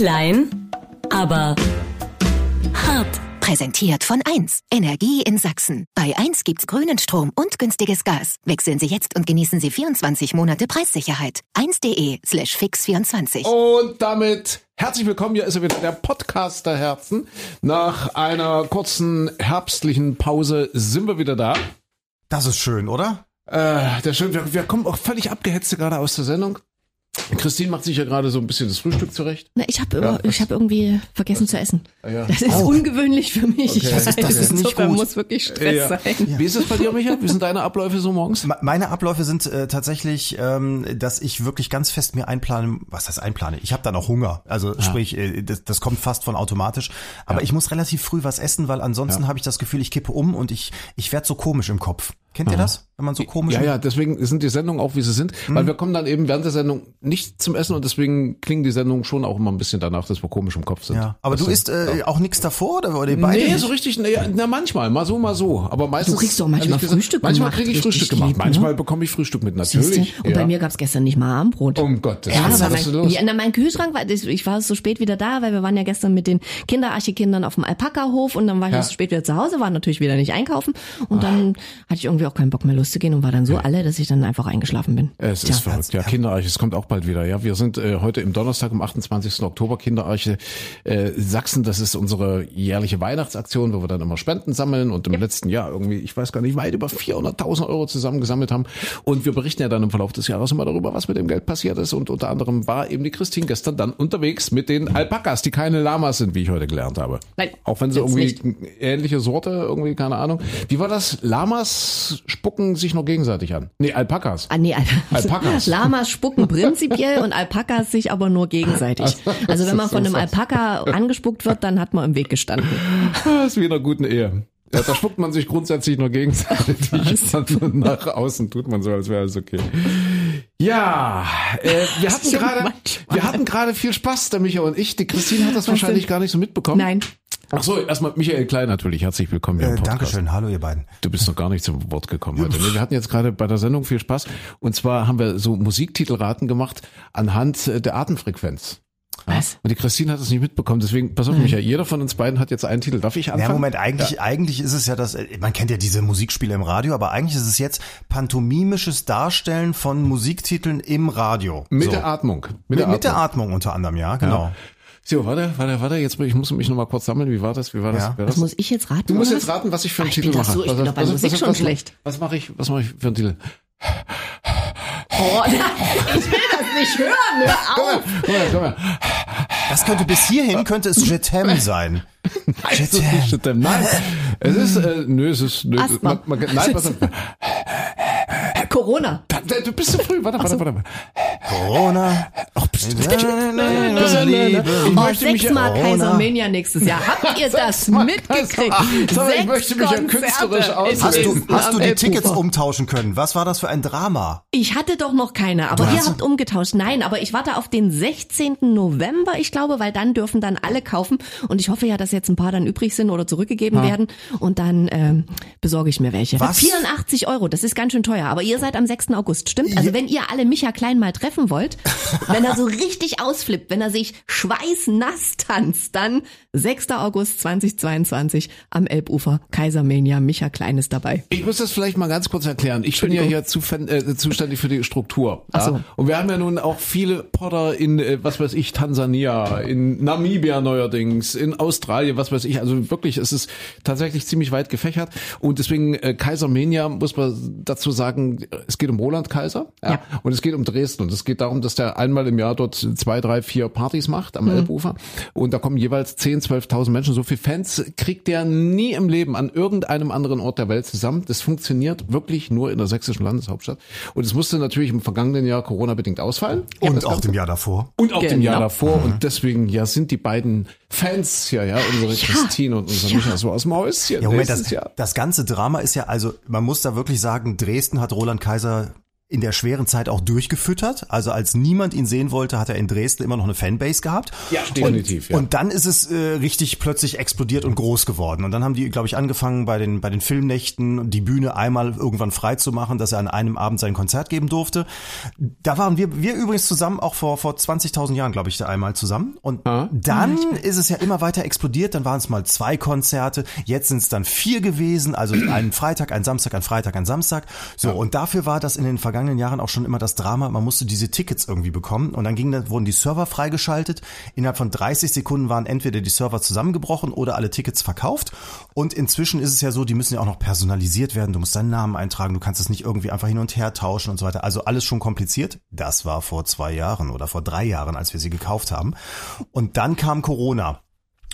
Klein, aber hart. Präsentiert von 1. Energie in Sachsen. Bei 1 gibt's grünen Strom und günstiges Gas. Wechseln Sie jetzt und genießen Sie 24 Monate Preissicherheit. 1.de slash fix24. Und damit herzlich willkommen. Hier ist er wieder, der Podcast der Herzen. Nach einer kurzen herbstlichen Pause sind wir wieder da. Das ist schön, oder? Äh, der schön, wir, wir kommen auch völlig abgehetzt gerade aus der Sendung. Christine macht sich ja gerade so ein bisschen das Frühstück zurecht. Na, ich habe ja, ich hab irgendwie vergessen zu essen. Ah, ja. Das ist ungewöhnlich für mich. Ich Okay. weiß, Das ist- das ist nicht insofern gut. muss wirklich Stress Ja. sein. Wie ist es bei dir, Micha? Wie sind deine Abläufe so morgens? Me- Meine Abläufe sind äh, tatsächlich, ähm, dass ich wirklich ganz fest mir einplane, was heißt einplane? Ich habe dann auch Hunger. Also sprich, äh, das, das kommt fast von automatisch. Aber ich muss relativ früh was essen, weil ansonsten habe ich das Gefühl, ich kippe um und ich, ich werde so komisch im Kopf. Kennt ihr das? Wenn man so komisch Ja, ja, deswegen sind die Sendungen auch, wie sie sind, weil wir kommen dann eben während der Sendung nicht zum Essen und deswegen klingen die Sendungen schon auch immer ein bisschen danach, dass wir komisch im Kopf sind. Ja. Aber Das du isst äh, auch nichts davor oder, oder beide? Nee, nicht? so richtig, nee, na manchmal, mal so, mal so. Aber meistens. Du kriegst doch manchmal gesagt, Frühstück Manchmal kriege ich richtig Frühstück gemacht. lieb, ne? Manchmal bekomme ich Frühstück mit, natürlich. Und bei mir gab's gestern nicht mal Abendbrot. Um Gottes Ja, Willen, aber was mein, ist los? ja, na, mein Kühlschrank war, ich war so spät wieder da, weil wir waren ja gestern mit den Kinderarchikindern auf dem Alpaka-Hof und dann war ich Ja. so spät wieder zu Hause, war natürlich wieder nicht einkaufen und dann hatte ich irgendwie auch keinen Bock mehr loszugehen und war dann so alle, dass ich dann einfach eingeschlafen bin. Es ist verrückt, ja. Kinderarche, es kommt auch bald wieder. Ja, wir sind äh, heute im Donnerstag, am 28. Oktober, Kinderarche äh, Sachsen. Das ist unsere jährliche Weihnachtsaktion, wo wir dann immer Spenden sammeln und im letzten Jahr irgendwie, ich weiß gar nicht, weit über 400.000 Euro zusammengesammelt haben. Und wir berichten ja dann im Verlauf des Jahres immer darüber, was mit dem Geld passiert ist. Und unter anderem war eben die Christine gestern dann unterwegs mit den Alpakas, die keine Lamas sind, wie ich heute gelernt habe. Nein, Auch wenn sie irgendwie ähnliche Sorte, irgendwie, keine Ahnung. Wie war das? Lamas spucken sich noch gegenseitig an. Nee, Alpakas. Ah, nee, Al Alpakas. Lamas spucken prinzipiell und Alpakas sich aber nur gegenseitig. Also wenn man von einem Alpaka angespuckt wird, dann hat man im Weg gestanden. Das ist wie in einer guten Ehe. Ja, da spuckt man sich grundsätzlich nur gegenseitig. Dann von nach außen tut man so, als wäre alles okay. Ja, äh, wir hatten gerade, wir hatten gerade viel Spaß, der Michael und ich. Die Christine hat das wahrscheinlich gar nicht so mitbekommen. Nein. Ach so, erstmal Michael Klein natürlich. Herzlich willkommen hier im Äh, Podcast. Dankeschön, hallo ihr beiden. Du bist noch gar nicht zum Wort gekommen heute. Wir hatten jetzt gerade bei der Sendung viel Spaß. Und zwar haben wir so Musiktitelraten gemacht anhand äh, der Atemfrequenz. Ja? Was? Und die Christine hat es nicht mitbekommen. Deswegen, pass auf, Michael, jeder von uns beiden hat jetzt einen Titel. Darf ich anfangen? Ja, Moment, eigentlich, eigentlich ist es ja das, äh, man kennt ja diese Musikspiele im Radio, aber eigentlich ist es jetzt pantomimisches Darstellen von Musiktiteln im Radio. Mit so. der Atmung. mit, der mit der Atmung. Atmung unter anderem, ja, genau. So, warte, warte, warte. Jetzt ich muss mich noch mal kurz sammeln. Wie war das? Wie war das? Ja. Wer Was das? muss ich jetzt raten? Du musst jetzt was? raten, was ich für einen ich Titel bin doch mache. so- ich bin doch bei Musik schon was, schlecht. Was mache ich? Was mache ich für einen Titel? Oh, ich will das nicht hören. Hör Komm auf. her, komm her, komm her. Das könnte bis hierhin könnte es Je t'aime sein. Je Es ist t'aime. nicht Stimmt. Nein, es ist, äh, nö, es ist, nö, Asthma. man, man, nein, pass auf. Corona. Da- da- Du bist zu früh. Warte, warte, warte. Corona. Ach, bist du Liebe. Oh, möchte mich- sechsmal. Kaisermania nächstes Jahr. Habt ihr das mitgekriegt? Sorry, ich möchte mich ja künstlerisch aus- Hast du, hast du die. Tickets umtauschen können? Was war das für ein Drama? Ich hatte doch noch keine, aber ihr habt umgetauscht. Nein, aber ich warte auf den 16. November, ich glaube, weil dann dürfen dann alle kaufen. Und ich hoffe ja, dass jetzt ein paar dann übrig sind oder zurückgegeben werden. Und dann ähm, besorge ich mir welche. Was? 84 Euro, das ist ganz schön teuer. Aber ihr seid am 6. August, stimmt? Also wenn ihr alle Micha Klein mal treffen wollt, wenn er so richtig ausflippt, wenn er sich schweißnass tanzt, dann 6. August 2022 am Elbufer. Kaisermania, Micha Klein ist dabei. Ich muss das vielleicht mal ganz kurz erklären. Ich bin ja hier äh, zuständig für die Struktur. Ach so. Ja? Und wir haben ja nun auch viele Potter in, äh, was weiß ich, Tansania, in Namibia neuerdings, in Australien, was weiß ich. Also wirklich, es ist tatsächlich ziemlich weit gefächert. Und deswegen äh, Kaisermania muss man dazu sagen, es geht um Roland Kaiser. Ja? Ja. Und es geht um Dresden. Und es geht darum, dass der einmal im Jahr dort zwei, drei, vier Partys macht Mhm. am Elbufer. Und da kommen jeweils 10, 12.000 Menschen. So viel Fans kriegt der nie im Leben an irgendeinem anderen Ort der Welt zusammen. Das funktioniert wirklich nur in der sächsischen Landeshauptstadt. Und es musste natürlich im vergangenen Jahr Corona-bedingt ausfallen. Und Das auch Ganze. dem Jahr davor. Und auch dem Genau. Jahr davor. Und deswegen, ja, sind die beiden Fans hier, ja, unsere Christine und unser Micha so aus dem Häuschen. Ja, Moment, nächstes das, Jahr. das ganze Drama ist ja, also man muss da wirklich sagen, Dresden hat Roland Kaiser Kaiser in der schweren Zeit auch durchgefüttert. Also als niemand ihn sehen wollte, hat er in Dresden immer noch eine Fanbase gehabt. Ja, definitiv. Und, ja. und dann ist es äh, richtig plötzlich explodiert und groß geworden. Und dann haben die, glaube ich, angefangen bei den bei den Filmnächten die Bühne einmal irgendwann frei zu machen, dass er an einem Abend sein Konzert geben durfte. Da waren wir wir übrigens zusammen auch vor vor 20.000 Jahren, glaube ich, einmal zusammen. Und ah. dann ist es ja immer weiter explodiert. Dann waren es mal zwei Konzerte. Jetzt sind es dann vier gewesen. Also einen Freitag, ein Samstag, ein Freitag, ein Samstag. So ja. und dafür war das in den vergangenen vergangenen Jahren auch schon immer das Drama, man musste diese Tickets irgendwie bekommen und dann ging, dann wurden die Server freigeschaltet. Innerhalb von 30 Sekunden waren entweder die Server zusammengebrochen oder alle Tickets verkauft. Und inzwischen ist es ja so, die müssen ja auch noch personalisiert werden. Du musst deinen Namen eintragen, du kannst es nicht irgendwie einfach hin und her tauschen und so weiter. Also alles schon kompliziert. Das war vor zwei Jahren oder vor drei Jahren, als wir sie gekauft haben. Und dann kam Corona.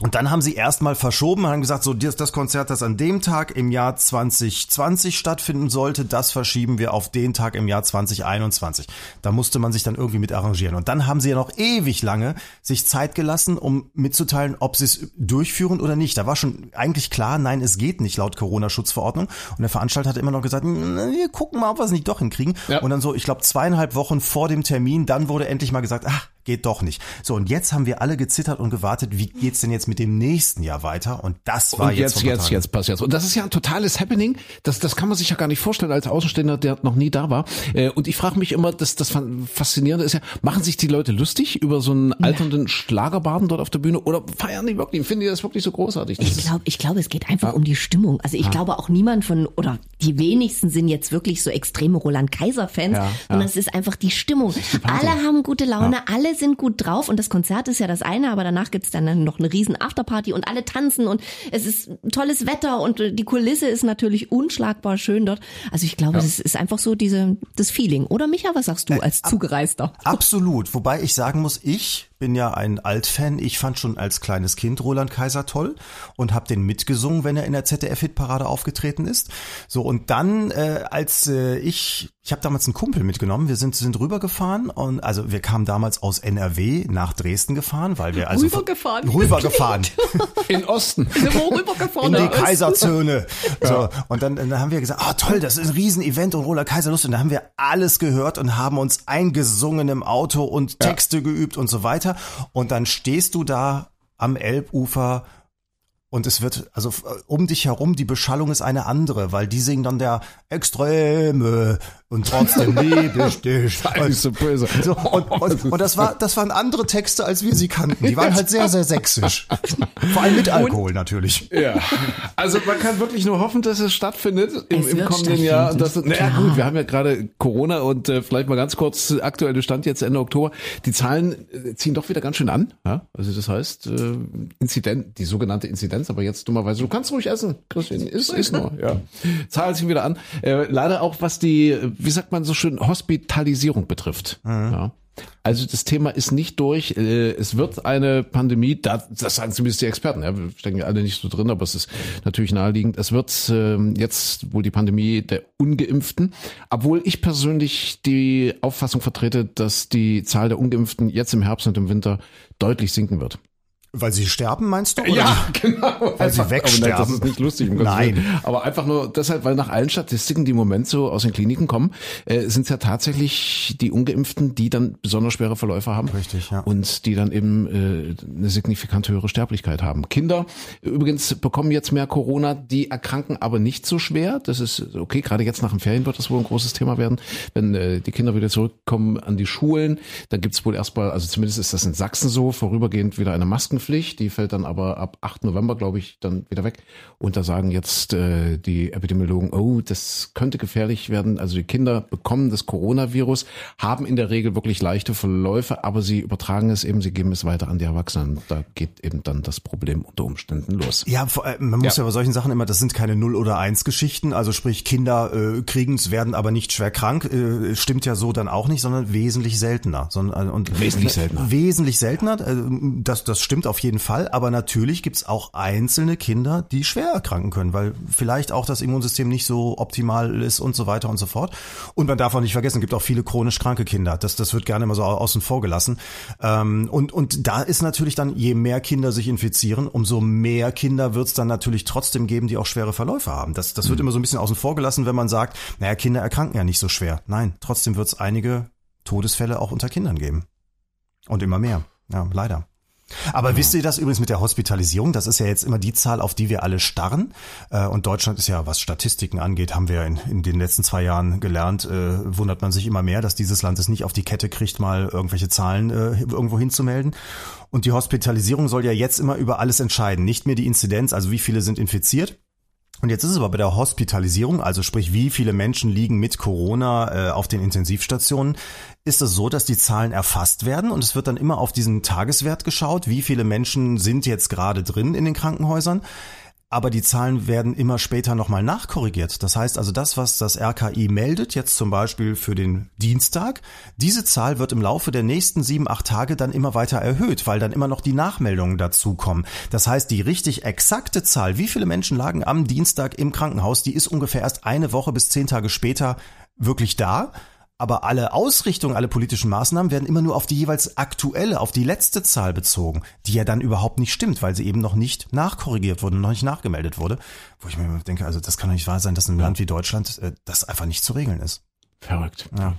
Und dann haben sie erstmal verschoben, haben gesagt, so das, das Konzert, das an dem Tag im Jahr 2020 stattfinden sollte, das verschieben wir auf den Tag im Jahr 2021. Da musste man sich dann irgendwie mit arrangieren. Und dann haben sie ja noch ewig lange sich Zeit gelassen, um mitzuteilen, ob sie es durchführen oder nicht. Da war schon eigentlich klar, nein, es geht nicht laut Corona-Schutzverordnung. Und der Veranstalter hat immer noch gesagt, wir gucken mal, ob wir es nicht doch hinkriegen. Ja. Und dann so, ich glaube, zweieinhalb Wochen vor dem Termin, dann wurde endlich mal gesagt, ach, geht doch nicht. So, und jetzt haben wir alle gezittert und gewartet, wie geht's denn jetzt mit dem nächsten Jahr weiter? Und das war und jetzt. Jetzt, jetzt, jetzt passiert Und das ist ja ein totales Happening. Das, das kann man sich ja gar nicht vorstellen als Außenstehender, der noch nie da war. Äh, und ich frage mich immer, das, das Faszinierende ist ja, machen sich die Leute lustig über so einen alternden Schlagerbaden dort auf der Bühne oder feiern die wirklich? Finden die das wirklich so großartig? Das ich glaube, ich glaube, es geht einfach ja. um die Stimmung. Also ich ja. glaube auch niemand von, oder die wenigsten sind jetzt wirklich so extreme Roland Kaiser Fans, ja, sondern es ist einfach die Stimmung. Die alle haben gute Laune, alle sind gut drauf und das Konzert ist ja das eine, aber danach gibt's dann noch eine riesen Afterparty und alle tanzen und es ist tolles Wetter und die Kulisse ist natürlich unschlagbar schön dort. Also ich glaube, ja. es ist einfach so diese das Feeling. Oder Micha, was sagst du äh, als Zugereister? Absolut, wobei ich sagen muss, ich bin ja ein Altfan. Ich fand schon als kleines Kind Roland Kaiser toll und habe den mitgesungen, wenn er in der ZDF-Hitparade aufgetreten ist. So und dann, äh, als äh, ich, ich habe damals einen Kumpel mitgenommen. Wir sind sind rübergefahren und also wir kamen damals aus NRW nach Dresden gefahren, weil wir also rübergefahren, rübergefahren in Osten, rübergefahren in die Kaiserzone. So und dann, dann haben wir gesagt, ah toll, das ist ein Riesenevent und Roland Kaiser Lust. Und da haben wir alles gehört und haben uns eingesungen im Auto und Texte ja. geübt und so weiter weiter. Und dann stehst du da am Elbufer und es wird, also um dich herum, die Beschallung ist eine andere, weil die singen dann der Extreme und trotzdem liebe ich dich. so böse. So, und, und, und, das war, das waren andere Texte, als wir sie kannten. Die waren halt sehr, sehr sächsisch. Vor allem mit Alkohol natürlich. Ja. Also man kann wirklich nur hoffen, dass es stattfindet im, es im kommenden Jahr. Dass, naja, gut, wir haben ja gerade Corona und äh, vielleicht mal ganz kurz aktuelle Stand jetzt Ende Oktober. Die Zahlen äh, ziehen doch wieder ganz schön an. Ja? Also das heißt, äh, Inzident, die sogenannte Inzidenz, aber jetzt dummerweise, du kannst ruhig essen, Christian, ist, ist nur, ja. Zahlen ziehen wieder an. Äh, leider auch was die wie sagt man so schön, Hospitalisierung betrifft. Mhm. Ja. Also das Thema ist nicht durch. Äh, es wird eine Pandemie, das sagen zumindest die Experten, ja, wir stecken ja alle nicht so drin, aber es ist natürlich naheliegend. Es wird ähm, jetzt wohl die Pandemie der Ungeimpften, obwohl ich persönlich die Auffassung vertrete, dass die Zahl der Ungeimpften jetzt im Herbst und im Winter deutlich sinken wird. Weil sie sterben, meinst du? Oder? Ja, genau. Weil sie wegsterben. Nein, das ist nicht lustig. Um Nein. Aber einfach nur deshalb, weil nach allen Statistiken, die im Moment so aus den Kliniken kommen, äh, sind es ja tatsächlich die Ungeimpften, die dann besonders schwere Verläufe haben. Richtig, ja. Und die dann eben äh, eine signifikant höhere Sterblichkeit haben. Kinder übrigens bekommen jetzt mehr Corona, die erkranken aber nicht so schwer. Das ist okay, gerade jetzt nach den Ferien wird das wohl ein großes Thema werden. Wenn äh, die Kinder wieder zurückkommen an die Schulen, dann gibt es wohl erstmal, also zumindest ist das in Sachsen so, vorübergehend wieder eine Masken Maskenpflicht, die fällt dann aber ab 8. November, glaube ich, dann wieder weg. Und da sagen jetzt äh, die Epidemiologen, oh, das könnte gefährlich werden. Also die Kinder bekommen das Coronavirus, haben in der Regel wirklich leichte Verläufe, aber sie übertragen es eben, sie geben es weiter an die Erwachsenen. Da geht eben dann das Problem unter Umständen los. Ja, man muss ja, ja bei solchen Sachen immer, das sind keine Null- oder Eins-Geschichten. Also sprich, Kinder äh, kriegen es, werden aber nicht schwer krank. Äh, stimmt ja so dann auch nicht, sondern wesentlich seltener. Sondern, und wesentlich seltener. Wesentlich seltener. Äh, das, das stimmt stimmt auf jeden Fall. Aber natürlich gibt's auch einzelne Kinder, die schwer erkranken können, weil vielleicht auch das Immunsystem nicht so optimal ist und so weiter und so fort. Und man darf auch nicht vergessen, es gibt auch viele chronisch kranke Kinder. Das, das wird gerne immer so außen vor gelassen. Ähm, und, und da ist natürlich dann, je mehr Kinder sich infizieren, umso mehr Kinder wird's dann natürlich trotzdem geben, die auch schwere Verläufe haben. Das, das wird immer so ein bisschen außen vor gelassen, wenn man sagt, naja, Kinder erkranken ja nicht so schwer. Nein, trotzdem wird's einige Todesfälle auch unter Kindern geben. Und immer mehr. Ja, leider. Aber wisst ihr das übrigens mit der Hospitalisierung? Das ist ja jetzt immer die Zahl, auf die wir alle starren. Äh, und Deutschland ist ja, was Statistiken angeht, haben wir in, in den letzten zwei Jahren gelernt, äh, wundert man sich immer mehr, dass dieses Land es nicht auf die Kette kriegt, mal irgendwelche Zahlen äh, irgendwo hinzumelden. Und die Hospitalisierung soll ja jetzt immer über alles entscheiden. Nicht mehr die Inzidenz, also wie viele sind infiziert, und jetzt ist es aber bei der Hospitalisierung, also sprich, wie viele Menschen liegen mit Corona äh, auf den Intensivstationen, ist es so, dass die Zahlen erfasst werden und es wird dann immer auf diesen Tageswert geschaut, wie viele Menschen sind jetzt gerade drin in den Krankenhäusern aber die Zahlen werden immer später nochmal nachkorrigiert. Das heißt also, das, was das RKI meldet, jetzt zum Beispiel für den Dienstag, diese Zahl wird im Laufe der nächsten sieben, acht Tage dann immer weiter erhöht, weil dann immer noch die Nachmeldungen dazukommen. Das heißt, die richtig exakte Zahl, wie viele Menschen lagen am Dienstag im Krankenhaus, die ist ungefähr erst eine Woche bis zehn Tage später wirklich da. Aber alle Ausrichtungen, alle politischen Maßnahmen werden immer nur auf die jeweils aktuelle, auf die letzte Zahl bezogen, die ja dann überhaupt nicht stimmt, weil sie eben noch nicht nachkorrigiert wurde, noch nicht nachgemeldet wurde. Wo ich mir denke, also das kann doch nicht wahr sein, dass in einem Land wie Deutschland äh, das einfach nicht zu regeln ist. Verrückt. Ja.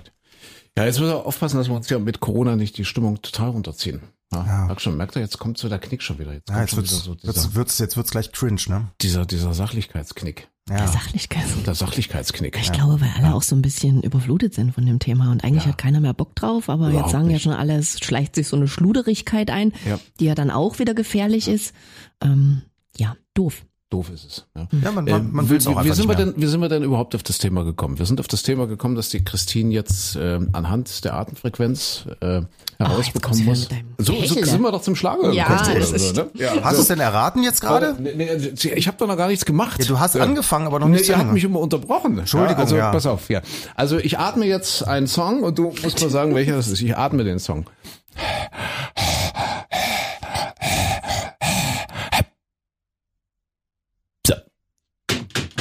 Ja, jetzt müssen wir aufpassen, dass wir uns ja mit Corona nicht die Stimmung total runterziehen. Ja, ja. Schon, merkt er, jetzt kommt so der Knick schon wieder. Jetzt, ja, jetzt wird's, so dieser, wird's, wird's, jetzt wird's gleich cringe, ne? Dieser, dieser Sachlichkeitsknick. Ja. Der Sachlichkeits Der Sachlichkeitsknick. Ich ja. glaube, weil alle auch so ein bisschen überflutet sind von dem Thema und eigentlich hat keiner mehr Bock drauf, aber Überhaupt jetzt sagen nicht. ja schon alle, es schleicht sich so eine Schluderigkeit ein, die ja dann auch wieder gefährlich ist. Ähm, ja, doof doof ist es. Ja, ja man, man, man will es auch wie, wie sind wir denn, Wie sind wir denn überhaupt auf das Thema gekommen? Wir sind auf das Thema gekommen, dass die Christine jetzt äh, anhand der Atemfrequenz äh, herausbekommen oh, muss. So, so sind wir doch zum Schlager ja, gekommen. Oder so, ne? ja, hast du es denn erraten jetzt gerade? Nee, nee, ich habe doch noch gar nichts gemacht. Ja, du hast angefangen, aber noch nicht. Nee, ihr habt mich immer unterbrochen. Entschuldigung, also ja. pass auf, ja. Also ich atme jetzt einen Song und du musst mal sagen, welcher das ist. Ich atme den Song.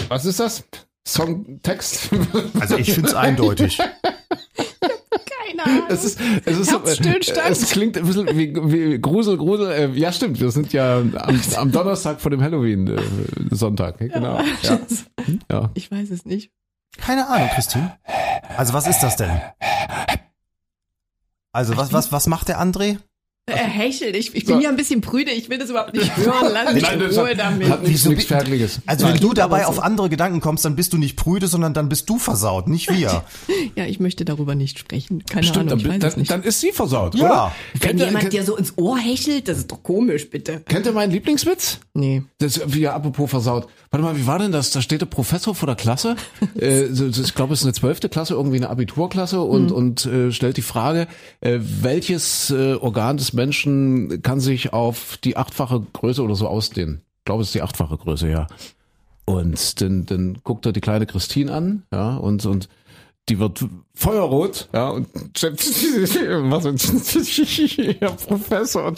Was ist das? Songtext? Also ich finde es eindeutig. Keine Ahnung. Es ist, es ist, es klingt ein bisschen wie, wie Grusel, Grusel. Äh, ja, stimmt. Wir sind ja am, am Donnerstag vor dem Halloween-Sonntag. Äh, genau. Ja. ja. Ich weiß es nicht. Keine Ahnung, Christine. Also was ist das denn? Also was, was, was macht der André? Er hechelt. Ich, ich bin so. ja ein bisschen prüde. Ich will das überhaupt nicht hören. Lass mich in Ruhe damit. Hat nicht so nichts Fertiges. Also Nein. wenn du dabei auf andere Gedanken kommst, dann bist du nicht prüde, sondern dann bist du versaut, nicht wir. ja, ich möchte darüber nicht sprechen. Keine Stimmt, Ahnung, ich dann, weiß dann, nicht. dann ist sie versaut, ja. oder? Wenn kennt jemand ihr, dir so ins Ohr hechelt, das ist doch komisch, bitte. Kennt ihr meinen Lieblingswitz? Nee. Das ist, wie ja, apropos versaut. Warte mal, wie war denn das? Da steht der Professor vor der Klasse. äh, ich glaube, es ist eine zwölfte Klasse, irgendwie eine Abiturklasse und, hm. und äh, stellt die Frage, äh, welches äh, Organ des Menschen kann sich auf die achtfache Größe oder so ausdehnen? Ich glaube, es ist die achtfache Größe, ja. Und dann, dann guckt er die kleine Christine an, ja, und, und die wird feuerrot, ja, und Herr Professor,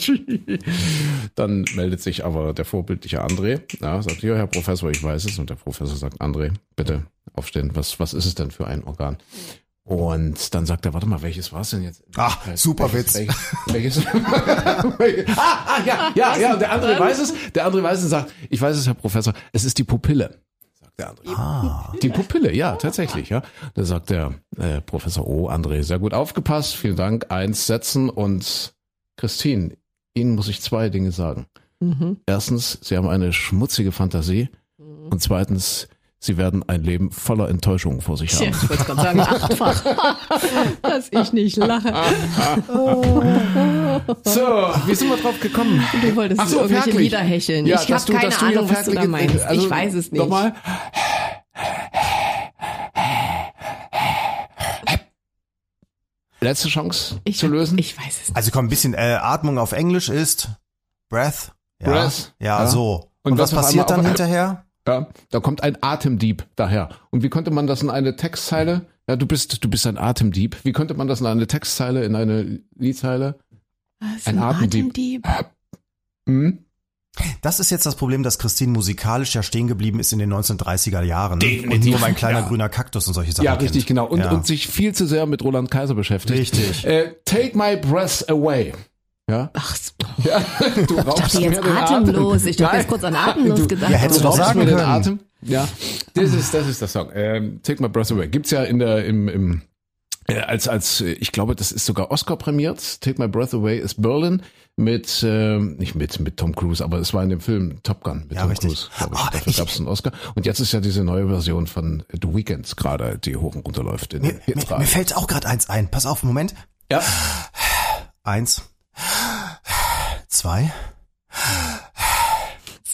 dann meldet sich aber der vorbildliche André, ja, sagt, ja, Herr Professor, ich weiß es, und der Professor sagt, André, bitte aufstehen, was, was ist es denn für ein Organ? Und dann sagt er, warte mal, welches war es denn jetzt? Ach, super welches, Witz. Welches, welches, ah, ah, ja, ja, ja, der andere weiß es, der andere weiß es und sagt, ich weiß es, Herr Professor, es ist die Pupille. Der andere. Ah. Die Pupille, ja, tatsächlich, ja. Da sagt der äh, Professor O, André, sehr gut aufgepasst, vielen Dank, eins setzen und Christine, Ihnen muss ich zwei Dinge sagen. Mhm. Erstens, Sie haben eine schmutzige Fantasie und zweitens, Sie werden ein Leben voller Enttäuschungen vor sich haben. Ja, ich wollte gerade sagen, achtfach, dass ich nicht lache. So, wie sind wir drauf gekommen? Du wolltest Ach so, irgendwelche fertig. Lieder hecheln. Ja, ich habe keine dass du Ahnung, was du da meinst. also, ich weiß es nicht. Nochmal. Letzte Chance Ich, zu lösen. ich weiß es nicht. Also komm, ein bisschen äh, Atmung auf Englisch ist Breath. Ja, Breath, Ja, ja. so. Und, Und was was passiert dann hinterher? Ja, da kommt ein Atemdieb daher. Und wie könnte man das in eine Textzeile? Ja, du bist, du bist ein Atemdieb. Wie könnte man das in eine Textzeile, in eine Liedzeile? Was, ein Atemdieb. Atemdieb? Das ist jetzt das Problem, dass Christine musikalisch ja stehen geblieben ist in den 1930er Jahren. Ne? Und Definitiv. nur mein kleiner Ja. grüner Kaktus und solche Sachen. Ja, richtig, kennt. genau. Und, ja. und sich viel zu sehr mit Roland Kaiser beschäftigt. Richtig. Äh, take my breath away. Ja, Ach, so. ja. du ich raubst dachte jetzt atemlos. Atem. Ich Nein. jetzt kurz an atemlos Du- gedacht. Ja, hättest du doch raubst sagen können. Atem. Ja, das ist, das ist der Song. Ähm, Take My Breath Away. Gibt's ja in der, im, im, äh, als, als, äh, ich glaube, das ist sogar Oscar prämiert. Take My Breath Away ist Berlin mit, ähm, nicht mit, mit Tom Cruise, aber es war in dem Film Top Gun mit Ja, Tom richtig. Cruise. glaub Ich. Ah, Dafür ich- gab's einen Oscar. Und jetzt ist ja diese neue Version von The Weeknd gerade, die hoch und runter läuft in Mir, mir, mir fällt auch gerade eins ein. Pass auf, Moment. Ja. Eins. Zwei.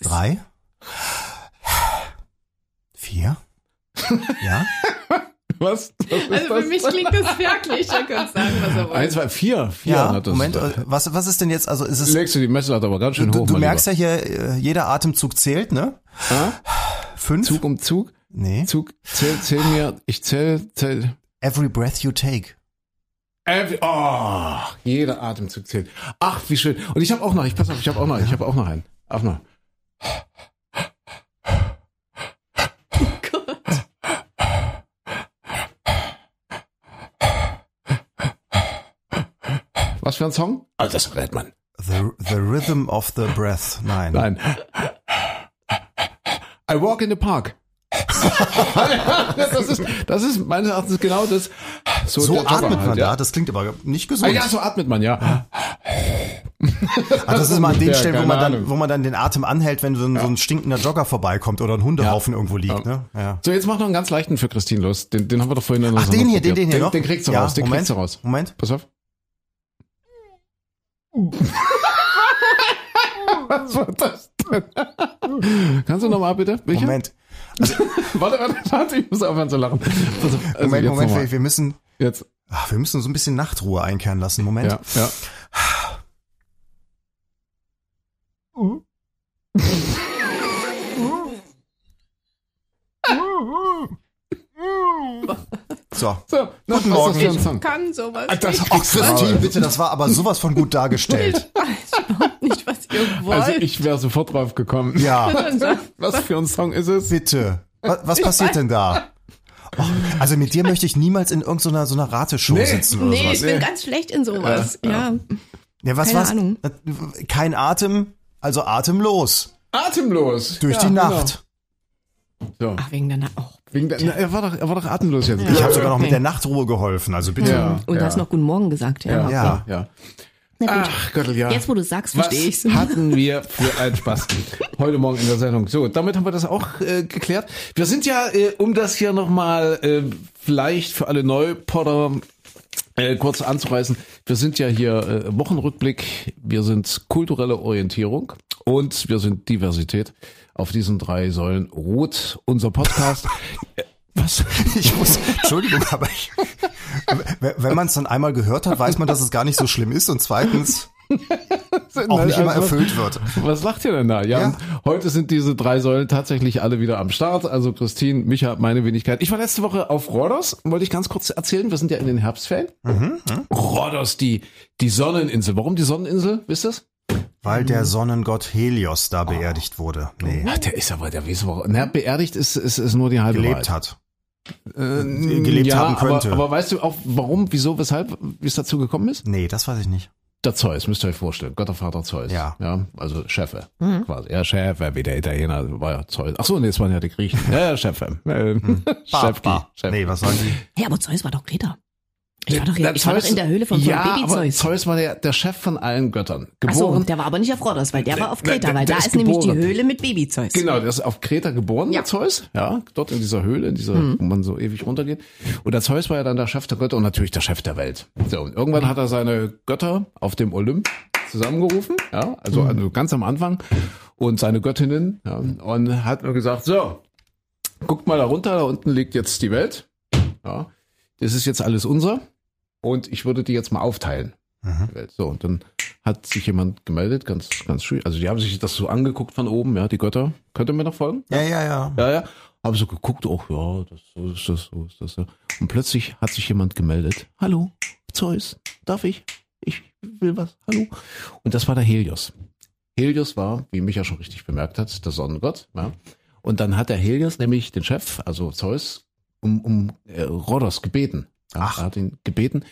Drei. Vier. Ja? Was? Was ist Also für das? mich klingt das wirklich. Ihr könnt sagen, was ihr wollt. Eins, zwei, vier. Vier. Ja, hat das- Moment. Was, was ist denn jetzt, also ist es, Legst du die Messlatte aber ganz schön du, hoch. du merkst Lieber. ja hier, äh, jeder Atemzug zählt, ne? Ah? Fünf? Zug um Zug. Nee. Zug, zähl, zähl mir, ich zähl, zähl. Every breath you take. Every, oh, jeder Atemzug zählt. Ach, wie schön. Und ich habe auch noch, ich pass auf, ich habe auch noch, ich habe auch noch einen. Auf noch. Was für ein Song? Ah, das rät man. The, the rhythm of the breath. Nein. Nein. I walk in the park. das ist, das ist meines Erachtens genau das. So, So atmet man halt, da, ja. das klingt aber nicht Ah, gesund. ja, so atmet man, ja. Ah, das ist mal an den Ja, Stellen, wo man, dann, Ahnung. wo man dann den Atem anhält, wenn so ein, so ein stinkender Jogger vorbeikommt oder ein Hundehaufen irgendwo liegt. Ne? Ja. So, jetzt mach noch einen ganz leichten für Christine los. Den, den haben wir doch vorhin in der Ach, den hier, den, den hier den, noch? Den kriegst du ja, raus, den Moment, kriegst du raus. Moment. Pass auf. Was war das denn? Kannst du nochmal bitte? Welcher? Moment. Warte, warte, warte, ich muss aufhören zu lachen. Auf, also Moment, Moment, wir, wir müssen, Jetzt, ach, wir müssen so ein bisschen Nachtruhe einkehren lassen. Moment. ja, ja. So. So, na, Guten Morgen. Song? kann sowas Das Ach, Christine, bitte, das war aber sowas von gut dargestellt. nicht, was ihr wollt. Also ich wäre sofort drauf gekommen. Ja, Was für ein Song ist es? bitte. Was, was passiert denn da? Oh, also mit dir möchte ich niemals in irgendeiner so einer Rateshow Nee. sitzen oder nee, sowas. ich bin ganz schlecht in sowas. Ja. Ja, was keine war's? Ahnung. Kein Atem, also atemlos. Atemlos. Durch Ja, die genau. Nacht. So. Ach, wegen der Nacht. Oh. Wegen der, na, er, war doch, er war doch atemlos jetzt. Ich habe sogar noch mit Okay. der Nachtruhe geholfen, also bitte. Ja, Und ja. du hast noch Guten Morgen gesagt, ja. Ja, Ja. Ach Gott, ja. Jetzt, wo du sagst, verstehe ich's. hatten wir für einen Spaß heute Morgen in der Sendung? So, damit haben wir das auch äh, geklärt. Wir sind ja, äh, um das hier nochmal äh, vielleicht für alle Neupotter äh, kurz anzureißen, wir sind ja hier äh, Wochenrückblick, wir sind kulturelle Orientierung und wir sind Diversität. Auf diesen drei Säulen ruht unser Podcast. Äh, Was? Ich muss, Entschuldigung, aber ich, wenn- man es dann einmal gehört hat, weiß man, dass es gar nicht so schlimm ist und zweitens auch nicht immer Also, erfüllt wird. Was lacht ihr denn da? Ja, Ja. heute sind diese drei Säulen tatsächlich alle wieder am Start. Also Christine, Micha, meine Wenigkeit. Ich war letzte Woche auf Rhodos, wollte ich ganz kurz erzählen. Wir sind ja in den Herbstferien. Mhm, Rhodos, die, die Sonneninsel. Warum die Sonneninsel? Wisst ihr's? Weil der Sonnengott Helios da beerdigt wurde. Nee, Ach, der ist aber, der weiß warum. Na, beerdigt ist, ist, ist nur die halbe gelebt Wahrheit. hat. Äh, gelebt ja, haben könnte. Aber, aber weißt du auch, warum, wieso, weshalb, wie es dazu gekommen ist? Nee, das weiß ich nicht. Der Zeus, müsst ihr euch vorstellen. Göttervater Zeus. Ja. Ja, also Chefe. Quasi. Ja, Chefe, wie der Italiener war ja Zeus. Ach so, nee, es waren ja die Griechen. Ja, ja, Chefe. Äh, Chefki. Ba. Chef. Nee, was sagen die? Hey, aber Zeus war doch Kreta. Ich war doch, Der ich war doch Zeus- in der Höhle von, von ja, Baby Zeus. Zeus war der, der Chef von allen Göttern. Ach so, Geboren. der war aber nicht auf Rhodos, weil der war auf Kreta, weil da ist ist nämlich die geboren. Höhle mit Baby Zeus. Genau, der ist auf Kreta geboren, Ja. der Zeus. Ja, dort in dieser Höhle, in dieser, Hm. wo man so ewig runtergeht. Und der Zeus war ja dann der Chef der Götter und natürlich der Chef der Welt. So, und irgendwann hat er seine Götter auf dem Olymp zusammengerufen, ja, also, Hm. also ganz am Anfang und seine Göttinnen, ja, und hat nur gesagt, so, guckt mal da runter, da unten liegt jetzt die Welt. Ja, das ist jetzt alles unser und ich würde die jetzt mal aufteilen. Mhm. So, und dann hat sich jemand gemeldet, ganz, ganz schön. Also die haben sich das so angeguckt von oben, ja, die Götter. Könnt ihr mir noch folgen? Ja, ja, ja. Ja, ja. Haben so geguckt, oh ja, das, so ist das, so ist das. Ja. Und plötzlich hat sich jemand gemeldet. Hallo, Zeus, darf ich? Ich will was. Hallo. Und das war der Helios. Helios war, wie Micha schon richtig bemerkt hat, der Sonnengott. Ja. Und dann hat der Helios nämlich den Chef, also Zeus, um, um äh, Rhodos gebeten. Ach. Er hat ihn gebeten,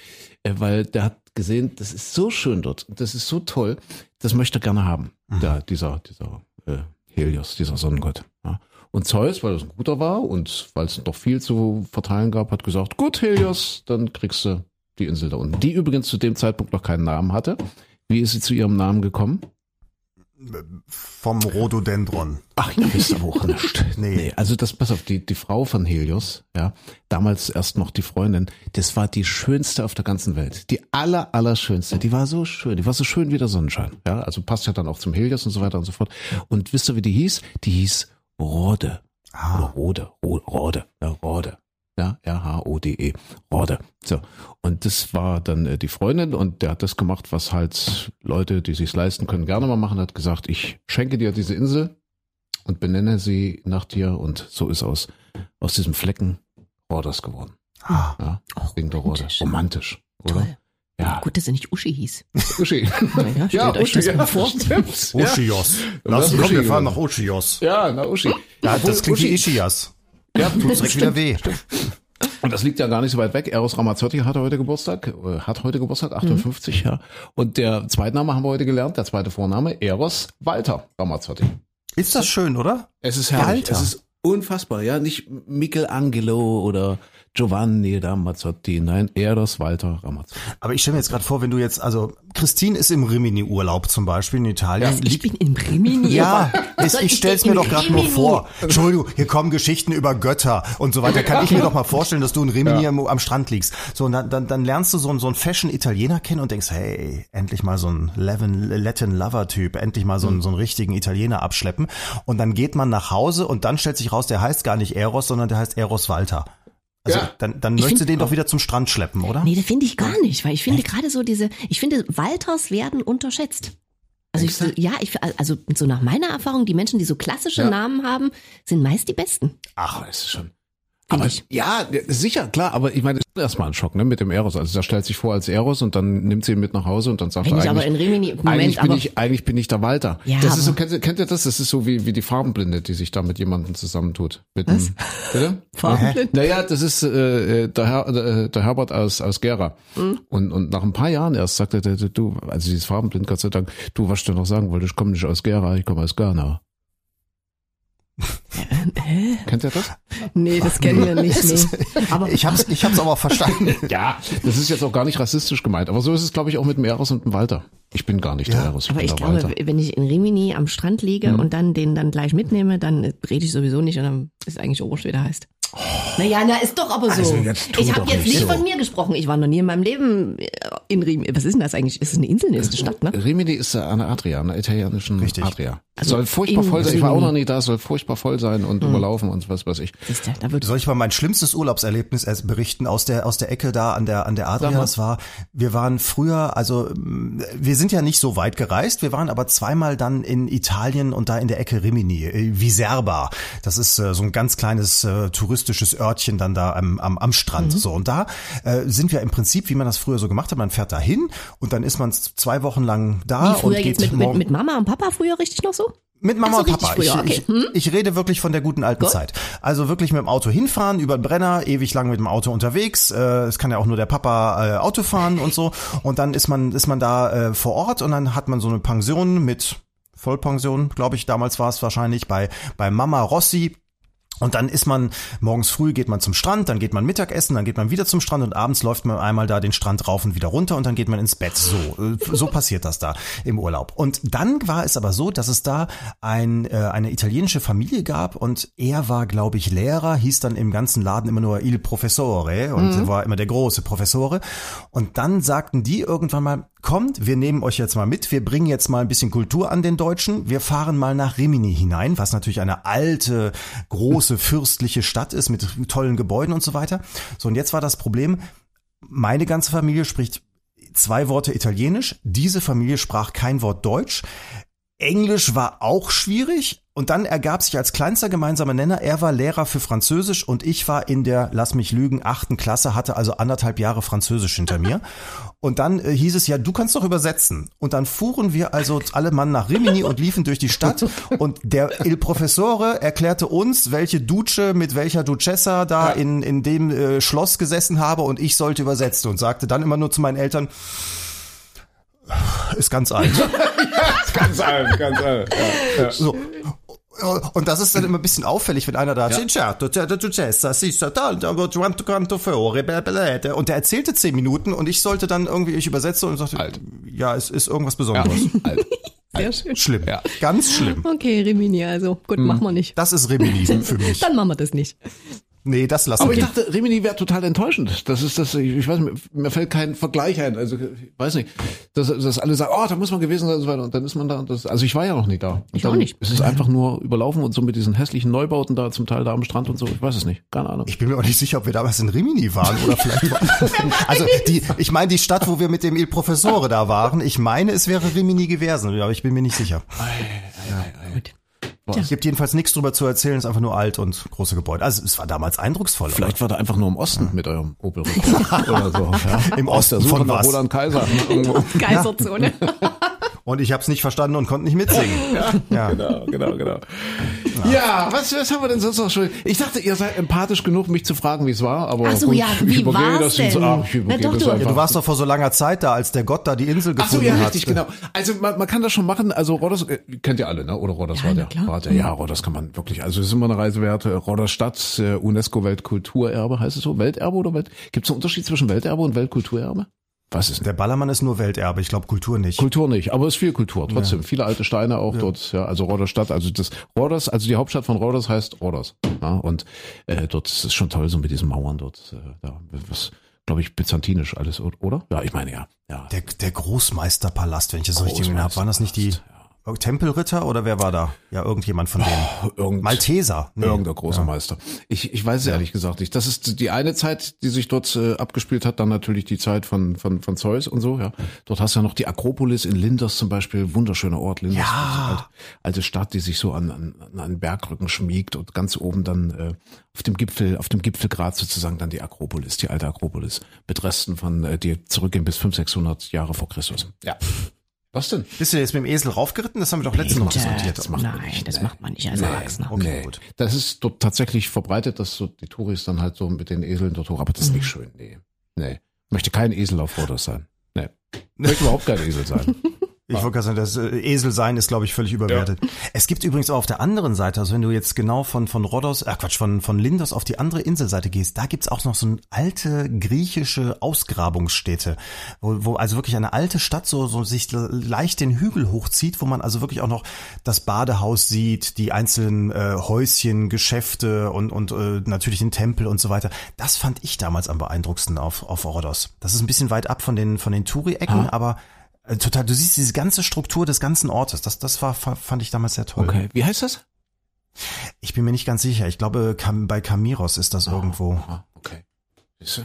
äh, weil der hat gesehen, das ist so schön dort, das ist so toll, das möchte er gerne haben, der, dieser, dieser äh, Helios, dieser Sonnengott. Ja. Und Zeus, weil er ein guter war und weil es noch viel zu verteilen gab, hat gesagt, gut Helios, dann kriegst du die Insel da unten. Die übrigens zu dem Zeitpunkt noch keinen Namen hatte. Wie ist sie zu ihrem Namen gekommen? Vom Rhododendron. Ach, ihr wisst aber auch nicht. Nee. nee. Also das, pass auf, die, die Frau von Helios, ja, damals erst noch die Freundin, das war die schönste auf der ganzen Welt. Die aller, aller schönste. Die war so schön. Die war so schön wie der Sonnenschein. Ja, also passt ja dann auch zum Helios und so weiter und so fort. Und wisst ihr, wie die hieß? Die hieß Rode. Ah. Oder Rode. Ro- Rode. Ja, Rode. Ja, R-H-O-D-E. Rode. So. Und das war dann äh, die Freundin und der hat das gemacht, was halt Leute, die sich's leisten können, gerne mal machen, hat gesagt, ich schenke dir diese Insel und benenne sie nach dir und so ist aus, aus diesem Flecken Rhodos geworden. Ah. Ja, Oh, wegen der Rode. romantisch. Romantisch, oder? Toll. Ja. Gut, dass er nicht Uschi hieß. Uschi. Naja, stellt euch das mal vor. Ja. Das Lass komm, wir Uschi fahren nach Oschios. Ja, na Uschi. Ja, das klingt wie Uschi- Ischias. Ja, Tut direkt wieder weh. Und das liegt ja gar nicht so weit weg. Eros Ramazzotti hat heute Geburtstag, äh, hat heute Geburtstag, 58, ja. Und der Zweitname haben wir heute gelernt, der zweite Vorname, Eros Walter Ramazzotti. Ist das schön, oder? Es ist herrlich. Walter. Es ist unfassbar, ja. Nicht Michelangelo oder Giovanni Ramazzotti, nein, Eros Walter Ramazzotti. Aber ich stelle mir jetzt gerade vor, wenn du jetzt, also Christine ist im Rimini-Urlaub zum Beispiel in Italien. Ich bin in Rimini. Ja, es, soll ich stell's denn mir doch gerade nur vor. Entschuldigung, hier kommen Geschichten über Götter und so weiter. Kann ich mir doch mal vorstellen, dass du in Rimini am, am Strand liegst. So, und dann, dann, dann lernst du so, einen- so einen Fashion-Italiener kennen und denkst, hey, endlich mal so ein Latin, Latin Lover-Typ, endlich mal so einen, so einen richtigen Italiener abschleppen. Und dann geht man nach Hause und dann stellt sich raus, der heißt gar nicht Eros, sondern der heißt Eros Walter. Also Ja. dann, dann möchtest du den doch wieder zum Strand schleppen, oder? Nee, das finde ich gar nicht, weil ich finde gerade so diese, ich finde, Walters werden unterschätzt. Also ich, ja, ich, also so nach meiner Erfahrung, die Menschen, die so klassische Ja. Namen haben, sind meist die besten. Ach, es ist schon. Aber ich. ja, sicher, klar, aber ich meine, das ist erstmal ein Schock, ne, mit dem Eros. Also der stellt sich vor als Eros und dann nimmt sie ihn mit nach Hause und dann sagt Wenn er ich aber eigentlich, in Rimini, eigentlich Moment, bin aber ich, eigentlich bin ich der Walter. Ja, das ist so, kennt, ihr- kennt ihr das? Das ist so wie, wie die Farbenblinde, die sich da mit jemandem zusammentut. Mit Was? Einem, bitte? Farbenblind? Naja, das ist äh, äh, der, Herr, äh, der Herbert aus, aus Gera. Hm? Und, und nach ein paar Jahren erst sagte der, der, du, also dieses Farbenblind, Gott sei Dank, du, was ich dir noch sagen wollte, ich komme nicht aus Gera, ich komme aus Ghana. Kennt ihr das? nee, das kennen wir nicht. Nee. Aber Ich hab's, ich hab's aber verstanden. Ja, das ist jetzt auch gar nicht rassistisch gemeint, aber so ist es, glaube ich, auch mit dem Eros und dem Walter. Ich bin gar nicht der Ja, Eros, ich Aber bin ich der glaube, Walter. wenn ich in Rimini am Strand liege Mhm. und dann den dann gleich mitnehme, dann rede ich sowieso nicht und dann ist eigentlich Orange, wie der heißt. Naja, na, ist doch aber so. Also ich habe jetzt nicht nicht so. von mir gesprochen. Ich war noch nie in meinem Leben äh, in Rimini. Was ist denn das eigentlich? Ist es eine Insel? Nee, ist eine Stadt, ne? Rimini ist an der Adria, an der italienischen Richtig. Adria. Also soll furchtbar voll sein. Ich war auch noch nie da, soll furchtbar voll sein und überlaufen und was weiß ich. Wird Soll ich mal mein schlimmstes Urlaubserlebnis erst berichten aus der aus der Ecke da an der an der Adria? Das war, wir waren früher, also wir sind ja nicht so weit gereist. Wir waren aber zweimal dann in Italien und da in der Ecke Rimini, äh, Viserba. Das ist äh, so ein ganz kleines äh, touristisches Örtchen dann da am am, am Strand. So und da äh, sind wir im Prinzip, wie man das früher so gemacht hat. Man fährt da hin und dann ist man zwei Wochen lang da wie früher und geht jetzt mit, mit, morgen- mit Mama und Papa früher richtig noch so? mit Mama so, und Papa. früher, ich, okay. Ich, ich rede wirklich von der guten alten Gut. Zeit. Also wirklich mit dem Auto hinfahren, über den Brenner, ewig lang mit dem Auto unterwegs. Äh, Es kann ja auch nur der Papa äh, Auto fahren und so. Und dann ist man, ist man da äh, vor Ort und dann hat man so eine Pension mit Vollpension, glaube ich, damals war es wahrscheinlich, bei, bei Mama Rossi. Und dann ist man, morgens früh geht man zum Strand, dann geht man Mittagessen, dann geht man wieder zum Strand und abends läuft man einmal da den Strand rauf und wieder runter und dann geht man ins Bett. So, äh, so passiert das da im Urlaub. Und dann war es aber so, dass es da ein, äh, eine italienische Familie gab und er war, glaube ich, Lehrer, hieß dann im ganzen Laden immer nur Il Professore und war immer der große Professore. Und dann sagten die irgendwann mal, kommt, wir nehmen euch jetzt mal mit, wir bringen jetzt mal ein bisschen Kultur an den Deutschen, wir fahren mal nach Rimini hinein, was natürlich eine alte, große, fürstliche Stadt ist mit tollen Gebäuden und so weiter. So, und jetzt war das Problem, meine ganze Familie spricht zwei Worte Italienisch, diese Familie sprach kein Wort Deutsch. Englisch war auch schwierig und dann ergab sich als kleinster gemeinsamer Nenner, er war Lehrer für Französisch und ich war in der, lass mich lügen, achten Klasse, hatte also anderthalb Jahre Französisch hinter mir. Und dann äh, hieß es ja, du kannst doch übersetzen. Und dann fuhren wir also alle Mann nach Rimini und liefen durch die Stadt und der Il Professore erklärte uns, welche Duce mit welcher Duchessa da in, in dem äh, Schloss gesessen habe und ich sollte übersetzen und sagte dann immer nur zu meinen Eltern, ist ganz alt. ganz alt, ganz alt. Ja, ja. So. Und das ist dann immer ein bisschen auffällig, wenn einer da ja. und der erzählte zehn Minuten und ich sollte dann irgendwie, ich übersetze und sagte, Alt. ja, es ist irgendwas Besonderes. Alt. Sehr schön. Schlimm. Ja. Ganz schlimm. Okay, Rimini, also gut, machen wir nicht. Das ist Rimini für mich. Dann machen wir das nicht. Nee, das lassen Aber wir. ich dachte, Rimini wäre total enttäuschend. Das ist das, ich, weiß nicht, mir fällt kein Vergleich ein. Also, ich weiß nicht, dass, dass alle sagen, oh, da muss man gewesen sein und so weiter. Und dann ist man da. Und das, also ich war ja noch nie da. Und Ich auch nicht. Ist es einfach nur überlaufen und so mit diesen hässlichen Neubauten da zum Teil da am Strand und so. Ich weiß es nicht. Keine Ahnung. Ich bin mir auch nicht sicher, ob wir damals in Rimini waren oder vielleicht war. Also die, ich meine die Stadt, wo wir mit dem Il Professore da waren. Ich meine, es wäre Rimini gewesen, aber ich bin mir nicht sicher. Gut. Es gibt jedenfalls nichts drüber zu erzählen, es ist einfach nur alt und große Gebäude. Also es war damals eindrucksvoll. Vielleicht war da einfach nur im Osten mit eurem Opel oder so. Ja? Im Osten von nach was? Roland Kaiser. Geisterzone. Und ich habe es nicht verstanden und konnte nicht mitsingen. Ja. Genau, genau, genau. Ja, was, was haben wir denn sonst noch schon? Ich dachte, ihr seid empathisch genug, mich zu fragen, wie es war, aber Ach so, gut, ja, ich wie war's das jetzt. denn? Ach, ich Na doch, das du- einfach. Ja, du warst doch vor so langer Zeit da, als der Gott da die Insel Ach so, gefunden ja, hat. richtig, genau. Also man, man kann das schon machen. Also Rodos, äh, kennt ihr alle, ne? Oder Rodos Ja, war der. klar. War der. Ja, Rodos kann man wirklich. Also es ist immer eine Reise wert. Äh, Rodos Stadt, äh, UNESCO Weltkulturerbe, heißt es so? Welterbe oder Welt? Gibt es einen Unterschied zwischen Welterbe und Weltkulturerbe? Was ist denn? Der Ballermann ist nur Welterbe, ich glaube Kultur nicht. Kultur nicht, aber es ist viel Kultur trotzdem. Viele alte Steine auch dort, ja, also Rodos Stadt, also das Rodos, also die Hauptstadt von Rodos heißt Rodos. Ja, und äh, dort ist es schon toll, so mit diesen Mauern dort, äh, da, was, glaube ich, byzantinisch alles, oder? Ja, ich meine ja. ja. Der, der Großmeisterpalast, wenn ich das richtig Großmeister- habe, waren das nicht die Tempelritter oder wer war da? Ja, irgendjemand von denen. Irgend, Malteser. Nee. Irgendein großer Meister. Ich, ich weiß es ehrlich gesagt nicht. Das ist die eine Zeit, die sich dort äh, abgespielt hat, dann natürlich die Zeit von, von, von Zeus und so, ja. Dort hast du ja noch die Akropolis in Linders zum Beispiel, wunderschöner Ort, Linders. Ja. Eine alte, alte Stadt, die sich so an, an, an einen Bergrücken schmiegt und ganz oben dann äh, auf dem Gipfel, auf dem Gipfelgrat sozusagen dann die Akropolis, die alte Akropolis, mit Resten von, äh, die zurückgehen bis 500, 600 Jahre vor Christus. Ja. Was denn? Bist du jetzt mit dem Esel raufgeritten? Das haben wir doch letztens noch diskutiert. das macht man Nein, nicht. das Nee. macht man nicht als Erwachsener. Okay, gut. Das ist dort tatsächlich verbreitet, dass so die Touris dann halt so mit den Eseln dort hoch, aber das ist Mhm. nicht schön, nee. Nee. Möchte kein Esel auf Fotos sein. Nee. Möchte überhaupt kein Esel sein. Ich wollte gerade sagen, das äh, Esel sein ist, glaube ich, völlig überwertet. Es gibt übrigens auch auf der anderen Seite, also wenn du jetzt genau von, von Rhodos, äh Quatsch, von, von Lindos auf die andere Inselseite gehst, da gibt's auch noch so eine alte griechische Ausgrabungsstätte, wo, wo also wirklich eine alte Stadt so, so sich leicht den Hügel hochzieht, wo man also wirklich auch noch das Badehaus sieht, die einzelnen äh, Häuschen, Geschäfte und, und äh, natürlich den Tempel und so weiter. Das fand ich damals am beeindruckendsten auf, auf Rhodos. Das ist ein bisschen weit ab von den, von den Touri-Ecken, aber äh, Total, du siehst diese ganze Struktur des ganzen Ortes. Das, das war, fa- fand ich damals sehr toll. Okay. Wie heißt das? Ich bin mir nicht ganz sicher. Ich glaube, bei Kamiros ist das irgendwo. Ah, okay.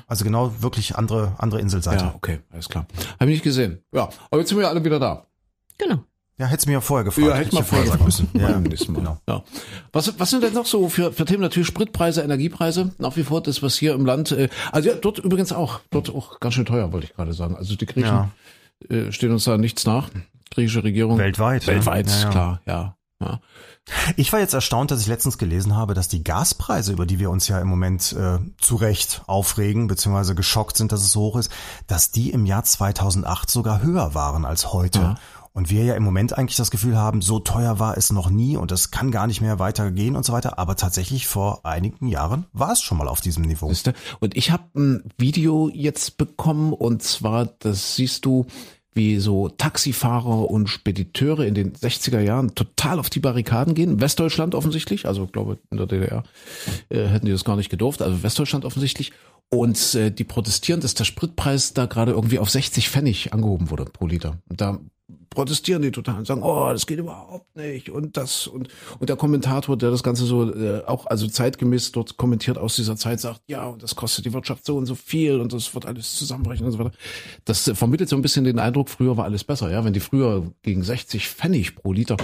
Also genau wirklich andere, andere Inselseite. Ja, okay, alles klar. Habe ich nicht gesehen. Ja, aber jetzt sind wir ja alle wieder da. Genau. Ja, hättest du mir ja vorher gefragt. Ja, hätte mal ich vorher vorher sagen müssen. Ja, Mal. genau. Ja. Was, was sind denn noch so für, für Themen? Natürlich Spritpreise, Energiepreise. Nach wie vor das, was hier im Land, äh, also ja, dort übrigens auch, dort auch ganz schön teuer, wollte ich gerade sagen. Also die Griechen Ja. Äh, stehen uns da nichts nach. Griechische Regierung. Weltweit, ne? Weltweit, ja. klar, ja. ja. Ich war jetzt erstaunt, dass ich letztens gelesen habe, dass die Gaspreise, über die wir uns ja im Moment äh, zu Recht aufregen, beziehungsweise geschockt sind, dass es so hoch ist, dass die im Jahr 2008 sogar höher waren als heute. Ja. Und wir ja im Moment eigentlich das Gefühl haben, so teuer war es noch nie und es kann gar nicht mehr weitergehen und so weiter. Aber tatsächlich vor einigen Jahren war es schon mal auf diesem Niveau. Und ich habe ein Video jetzt bekommen und zwar, das siehst du, wie so Taxifahrer und Spediteure in den 60er Jahren total auf die Barrikaden gehen. Westdeutschland offensichtlich, also glaube in der DDR äh, hätten die das gar nicht gedurft, also Westdeutschland offensichtlich. Und äh, die protestieren, dass der Spritpreis da gerade irgendwie auf 60 Pfennig angehoben wurde pro Liter. Und da protestieren die total und sagen, oh, das geht überhaupt nicht und das und und der Kommentator, der das Ganze so äh, auch also zeitgemäß dort kommentiert aus dieser Zeit, sagt, ja und das kostet die Wirtschaft so und so viel und das wird alles zusammenbrechen und so weiter. Das äh, vermittelt so ein bisschen den Eindruck, früher war alles besser, ja, wenn die früher gegen 60 Pfennig pro Liter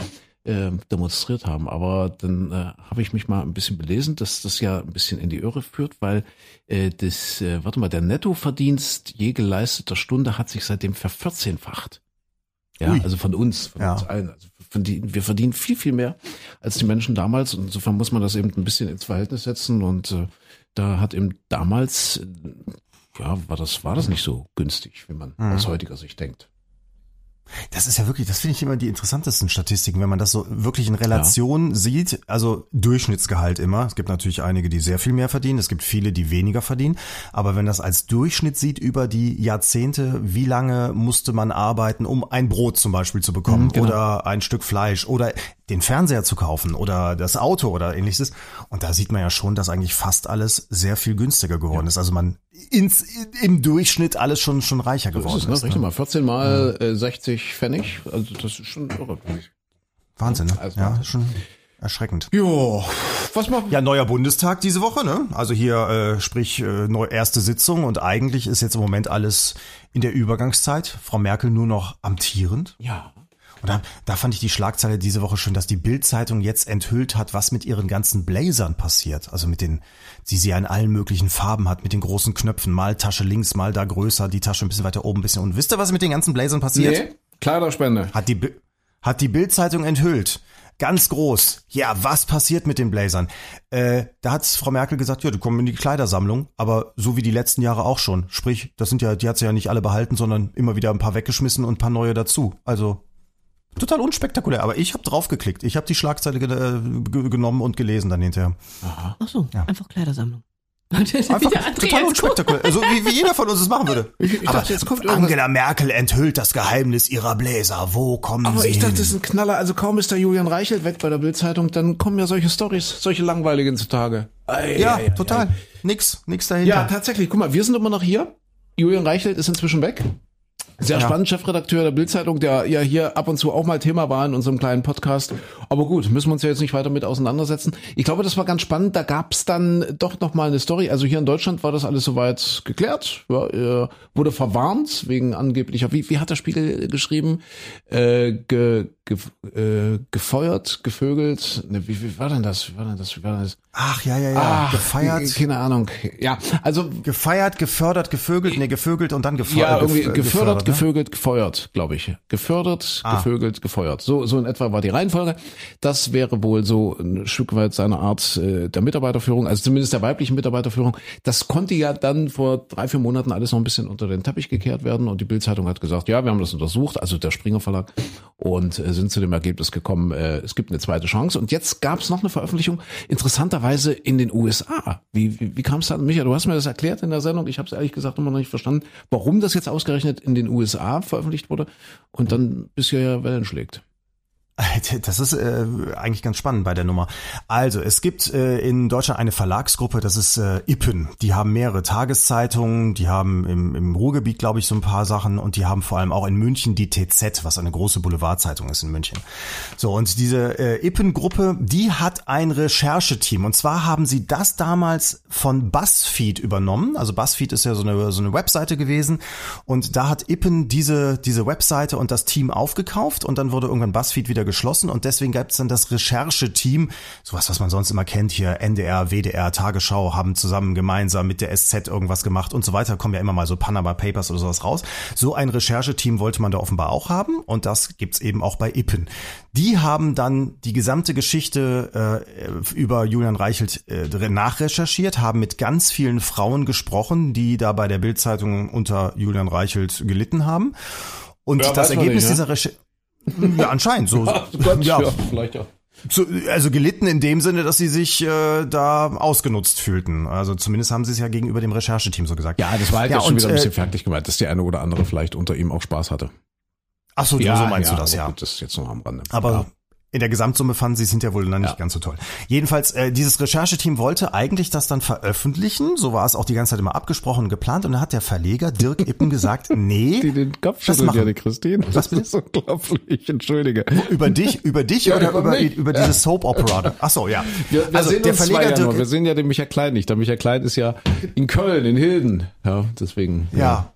äh, demonstriert haben. Aber dann äh, habe ich mich mal ein bisschen belesen, dass das ja ein bisschen in die Irre führt, weil äh, das, äh, warte mal, der Nettoverdienst je geleisteter Stunde hat sich seitdem vervierzehnfacht. Ja, Ui. also von uns, von Ja. uns allen. Also von die, wir verdienen viel, viel mehr als die Menschen damals. Und insofern muss man das eben ein bisschen ins Verhältnis setzen. Und äh, da hat eben damals, äh, ja, war das, war das nicht so günstig, wie man aus heutiger Sicht denkt. Das ist ja wirklich, das finde ich immer die interessantesten Statistiken, wenn man das so wirklich in Relation sieht. Also Durchschnittsgehalt immer. Es gibt natürlich einige, die sehr viel mehr verdienen. Es gibt viele, die weniger verdienen. Aber wenn das als Durchschnitt sieht über die Jahrzehnte, wie lange musste man arbeiten, um ein Brot zum Beispiel zu bekommen genau. oder ein Stück Fleisch oder den Fernseher zu kaufen oder das Auto oder ähnliches. Und da sieht man ja schon, dass eigentlich fast alles sehr viel günstiger geworden ist. Also man ins, im Durchschnitt alles schon, schon reicher So geworden ist es, ne? ist. Rechne mal, 14 mal äh, 60 Pfennig. Also das ist schon irre. Wahnsinn, ne? Also ja, schon erschreckend. Jo, was machen Ja, neuer Bundestag diese Woche, ne? Also hier, äh, sprich, äh, neu, erste Sitzung und eigentlich ist jetzt im Moment alles in der Übergangszeit. Frau Merkel nur noch amtierend. Ja. Und da, da fand ich die Schlagzeile diese Woche schön, dass die Bild-Zeitung jetzt enthüllt hat, was mit ihren ganzen Blazern passiert. Also mit den, die sie ja in allen möglichen Farben hat, mit den großen Knöpfen. Mal Tasche links, mal da größer, die Tasche ein bisschen weiter oben, ein bisschen unten. Wisst ihr, was mit den ganzen Blazern passiert? Nee, Kleiderspende. Hat die, hat die Bild-Zeitung enthüllt. Ganz groß. Ja, was passiert mit den Blazern? Äh, da hat Frau Merkel gesagt, ja, die kommen in die Kleidersammlung, aber so wie die letzten Jahre auch schon. Sprich, das sind ja, die hat sie ja nicht alle behalten, sondern immer wieder ein paar weggeschmissen und ein paar neue dazu. Also total unspektakulär. Aber ich habe draufgeklickt. Ich habe die Schlagzeile ge ge genommen und gelesen dann hinterher. Ach so, einfach Kleidersammlung. Einfach total unspektakulär. Also wie, wie jeder von uns es machen würde. Ich, ich aber dachte, jetzt kommt irgendwas. Angela Merkel enthüllt das Geheimnis ihrer Bläser. Wo kommen Aber sie ich dachte, hin? das ist ein Knaller. Also kaum ist der Julian Reichelt weg bei der Bildzeitung, dann kommen ja solche Stories, solche langweiligen zutage. Ei, Ja, ei, ei, total. Nix, nix dahinter. Ja, tatsächlich. Guck mal, wir sind immer noch hier. Julian Reichelt ist inzwischen weg. Sehr Ja. spannend, Chefredakteur der Bildzeitung, der ja hier ab und zu auch mal Thema war in unserem kleinen Podcast. Aber gut, müssen wir uns ja jetzt nicht weiter mit auseinandersetzen. Ich glaube, das war ganz spannend. Da gab's dann doch noch mal eine Story. Also hier in Deutschland war das alles soweit geklärt. Ja, wurde verwarnt wegen angeblicher, wie, wie hat der Spiegel geschrieben? Äh, ge, ge, äh, gefeuert, gevögelt. Ne, wie, wie war denn das? Wie war denn das? Wie war denn das? Ach, ja, ja, ja. Ach, gefeiert, Keine Ahnung. Ja, also gefeiert, gefördert, gevögelt, nee, gevögelt und dann gefeuert. ja, irgendwie gef- gefördert, ne? gefögelt, gefeuert, glaube ich. Gefördert, Ah. gefögelt, gefeuert. So, so in etwa war die Reihenfolge. Das wäre wohl so ein Stück weit seine Art äh, der Mitarbeiterführung, also zumindest der weiblichen Mitarbeiterführung. Das konnte ja dann vor drei, vier Monaten alles noch ein bisschen unter den Teppich gekehrt werden und die Bildzeitung hat gesagt, ja, wir haben das untersucht, also der Springer Verlag, und äh, sind zu dem Ergebnis gekommen, äh, es gibt eine zweite Chance. Und jetzt gab es noch eine Veröffentlichung, interessanterweise in den USA. Wie, wie, wie kam es da? Micha, du hast mir das erklärt in der Sendung. Ich habe es ehrlich gesagt immer noch nicht verstanden, warum das jetzt ausgerechnet in den USA veröffentlicht wurde und dann bisher Wellen schlägt. Das ist äh, eigentlich ganz spannend bei der Nummer. Also, es gibt äh, in Deutschland eine Verlagsgruppe, das ist äh, Ippen. Die haben mehrere Tageszeitungen, die haben im, im Ruhrgebiet, glaube ich, so ein paar Sachen und die haben vor allem auch in München die TZ, was eine große Boulevardzeitung ist in München. So, und diese äh, Ippen-Gruppe, die hat ein Rechercheteam. Und zwar haben sie das damals von BuzzFeed übernommen. Also BuzzFeed ist ja so eine, so eine Webseite gewesen. Und da hat Ippen diese, diese Webseite und das Team aufgekauft und dann wurde irgendwann BuzzFeed wieder geschlossen und deswegen gab es dann das Rechercheteam, sowas, was man sonst immer kennt hier, NDR, WDR, Tagesschau, haben zusammen gemeinsam mit der SZ irgendwas gemacht und so weiter, kommen ja immer mal so Panama Papers oder sowas raus. So ein Rechercheteam wollte man da offenbar auch haben und das gibt's eben auch bei Ippen. Die haben dann die gesamte Geschichte äh, über Julian Reichelt äh, nachrecherchiert, haben mit ganz vielen Frauen gesprochen, die da bei der Bildzeitung unter Julian Reichelt gelitten haben. Und Ja, das Ergebnis nicht, ne? dieser Recherche ja, anscheinend so. ja, ja, vielleicht ja. so, also gelitten in dem Sinne, dass sie sich äh, da ausgenutzt fühlten. Also zumindest haben sie es ja gegenüber dem Rechercheteam so gesagt. Ja, das war halt Ja, jetzt schon wieder ein bisschen äh, fertig gemeint, dass die eine oder andere vielleicht unter ihm auch Spaß hatte. Ach so, so meinst du das, ja. Gut, das ist jetzt noch am Rande. Aber in der Gesamtsumme fanden sie es hinterher wohl dann nicht Ja. ganz so toll. Jedenfalls, äh, dieses Rechercheteam wollte eigentlich das dann veröffentlichen. So war es auch die ganze Zeit immer abgesprochen und geplant. Und dann hat der Verleger Dirk Ippen gesagt, nee, Die den Kopf das schüttelt, ja, die Christine. Was Das ist unglaublich, entschuldige. Über dich, über dich Ja, oder über über, über diese Soap Opera? Ach so, ja. Wir, wir also sehen der Verleger ja nur. Dirk, Wir sehen ja den Michael Klein nicht. Der Michael Klein ist ja in Köln, in Hilden. Ja, deswegen. Ja.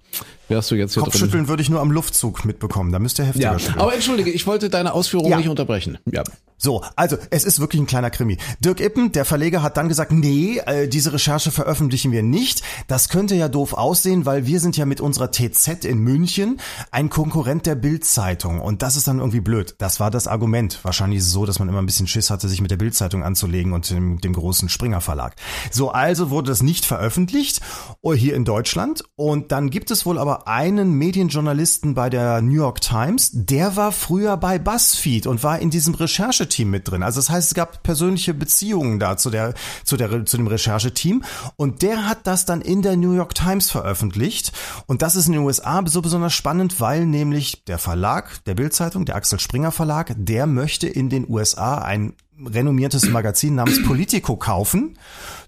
Wärst du jetzt hier drin. Kopfschütteln würde ich nur am Luftzug mitbekommen. Da müsst ihr heftiger Ja, schütteln. aber entschuldige, ich wollte deine Ausführungen Ja. nicht unterbrechen. Ja. So, also es ist wirklich ein kleiner Krimi. Dirk Ippen, der Verleger, hat dann gesagt, nee, äh, diese Recherche veröffentlichen wir nicht. Das könnte ja doof aussehen, weil wir sind ja mit unserer TZ in München ein Konkurrent der Bild-Zeitung und das ist dann irgendwie blöd. Das war das Argument. Wahrscheinlich so, dass man immer ein bisschen Schiss hatte, sich mit der Bild-Zeitung anzulegen und dem, dem großen Springer Verlag. So, also wurde das nicht veröffentlicht oh, hier in Deutschland und dann gibt es wohl aber einen Medienjournalisten bei der New York Times, der war früher bei BuzzFeed und war in diesem Rechercheteam mit drin. Also das heißt, es gab persönliche Beziehungen da zu der zu der zu dem Rechercheteam und der hat das dann in der New York Times veröffentlicht und das ist in den USA so besonders spannend, weil nämlich der Verlag der Bildzeitung, der Axel Springer Verlag, der möchte in den USA ein renommiertes Magazin namens Politico kaufen.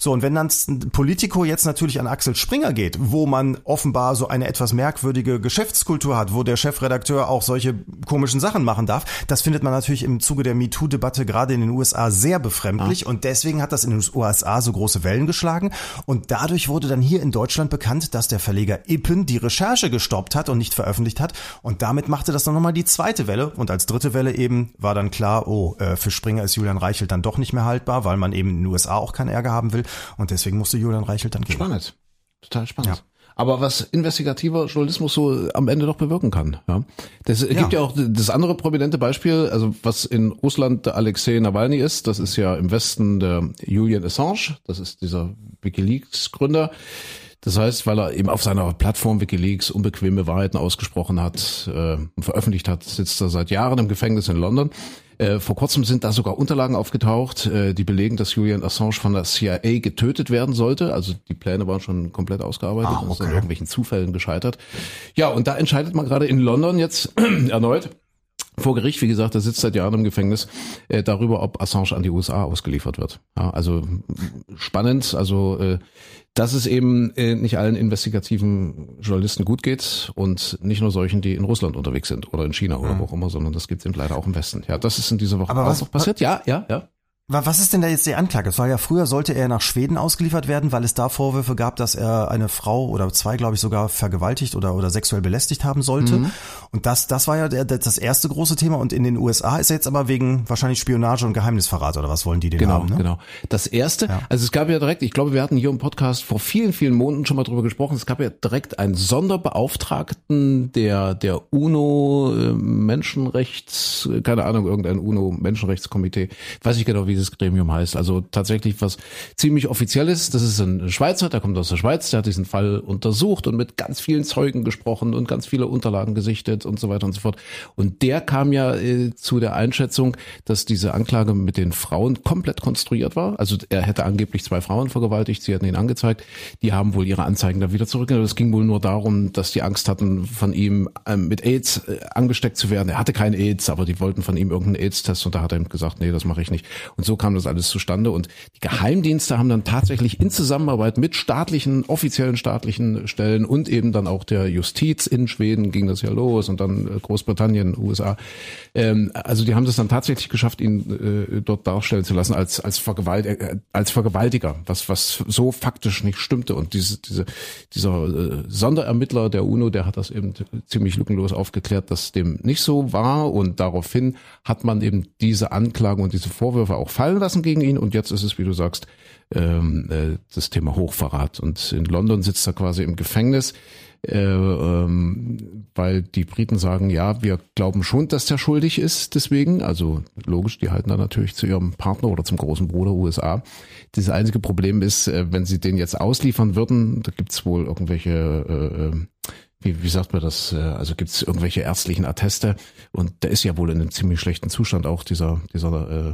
So, und wenn dann Politico jetzt natürlich an Axel Springer geht, wo man offenbar so eine etwas merkwürdige Geschäftskultur hat, wo der Chefredakteur auch solche komischen Sachen machen darf, das findet man natürlich im Zuge der MeToo-Debatte gerade in den USA sehr befremdlich. Und deswegen hat das in den USA so große Wellen geschlagen. Und dadurch wurde dann hier in Deutschland bekannt, dass der Verleger Ippen die Recherche gestoppt hat und nicht veröffentlicht hat. Und damit machte das dann nochmal die zweite Welle. Und als dritte Welle eben war dann klar, oh, äh, für Springer ist Julian Reichelt dann doch nicht mehr haltbar, weil man eben in den USA auch keinen Ärger haben will und deswegen musste Julian Reichelt dann gehen. Spannend. Total spannend. Ja. Aber was investigativer Journalismus so am Ende doch bewirken kann. Ja. Das gibt ja auch das andere prominente Beispiel, also was in Russland der Alexei Nawalny ist, das ist ja im Westen der Julian Assange, das ist dieser Wikileaks-Gründer. Das heißt, weil er eben auf seiner Plattform Wikileaks unbequeme Wahrheiten ausgesprochen hat äh, und veröffentlicht hat, sitzt er seit Jahren im Gefängnis in London. Äh, vor kurzem sind da sogar Unterlagen aufgetaucht, äh, die belegen, dass Julian Assange von der CIA getötet werden sollte. Also die Pläne waren schon komplett ausgearbeitet Ah, und sind an okay. irgendwelchen Zufällen gescheitert. Ja, und da entscheidet man gerade in London jetzt erneut vor Gericht, wie gesagt, er sitzt seit Jahren im Gefängnis, äh, darüber, ob Assange an die USA ausgeliefert wird. Ja, also spannend, also äh, dass es eben äh, nicht allen investigativen Journalisten gut geht und nicht nur solchen, die in Russland unterwegs sind oder in China oder wo auch immer, sondern das gibt es eben leider auch im Westen. Ja, das ist in dieser Woche Aber auch was- noch passiert. Ja, ja, ja. Wa- Was ist denn da jetzt die Anklage? Es war ja früher sollte er nach Schweden ausgeliefert werden, weil es da Vorwürfe gab, dass er eine Frau oder zwei, glaube ich, sogar vergewaltigt oder, oder sexuell belästigt haben sollte. Mhm. Und das, das war ja der, das erste große Thema. Und in den USA ist er jetzt aber wegen wahrscheinlich Spionage und Geheimnisverrat oder was wollen die denn Genau, haben? Ne? genau. Das erste, Ja. also es gab ja direkt, ich glaube, wir hatten hier im Podcast vor vielen, vielen Monaten schon mal drüber gesprochen, es gab ja direkt einen Sonderbeauftragten der, der UNO äh, Menschenrechts, keine Ahnung, irgendein UNO Menschenrechtskomitee, weiß ich genau, wie dieses Gremium heißt. Also tatsächlich was ziemlich offizielles. Das ist ein Schweizer, der kommt aus der Schweiz, der hat diesen Fall untersucht und mit ganz vielen Zeugen gesprochen und ganz viele Unterlagen gesichtet und so weiter und so fort. Und der kam ja äh, zu der Einschätzung, dass diese Anklage mit den Frauen komplett konstruiert war. Also er hätte angeblich zwei Frauen vergewaltigt, sie hätten ihn angezeigt. Die haben wohl ihre Anzeigen da wieder zurückgenommen. Es ging wohl nur darum, dass die Angst hatten, von ihm ähm, mit AIDS äh, angesteckt zu werden. Er hatte kein AIDS, aber die wollten von ihm irgendeinen AIDS-Test und da hat er ihm gesagt, nee, das mache ich nicht. Und so kam das alles zustande. Und die Geheimdienste haben dann tatsächlich in Zusammenarbeit mit staatlichen, offiziellen staatlichen Stellen und eben dann auch der Justiz in Schweden ging das ja los und dann äh, Großbritannien, USA. Ähm, also die haben es dann tatsächlich geschafft, ihn äh, dort darstellen zu lassen als als, Vergewalt äh, als Vergewaltiger, was was so faktisch nicht stimmte. Und diese, diese dieser äh, Sonderermittler der UNO, der hat das eben ziemlich lückenlos aufgeklärt, dass dem nicht so war. Und daraufhin hat man eben diese Anklagen und diese Vorwürfe auch fallen lassen gegen ihn. Und jetzt ist es, wie du sagst, ähm, äh, das Thema Hochverrat. Und in London sitzt er quasi im Gefängnis, äh, ähm, weil die Briten sagen, ja, wir glauben schon, dass der schuldig ist deswegen. Also logisch, die halten da natürlich zu ihrem Partner oder zum großen Bruder USA. Das einzige Problem ist, äh, wenn sie den jetzt ausliefern würden, da gibt's wohl irgendwelche äh, äh, wie, wie sagt man das? äh, Also gibt es irgendwelche ärztlichen Atteste und der ist ja wohl in einem ziemlich schlechten Zustand auch dieser dieser äh,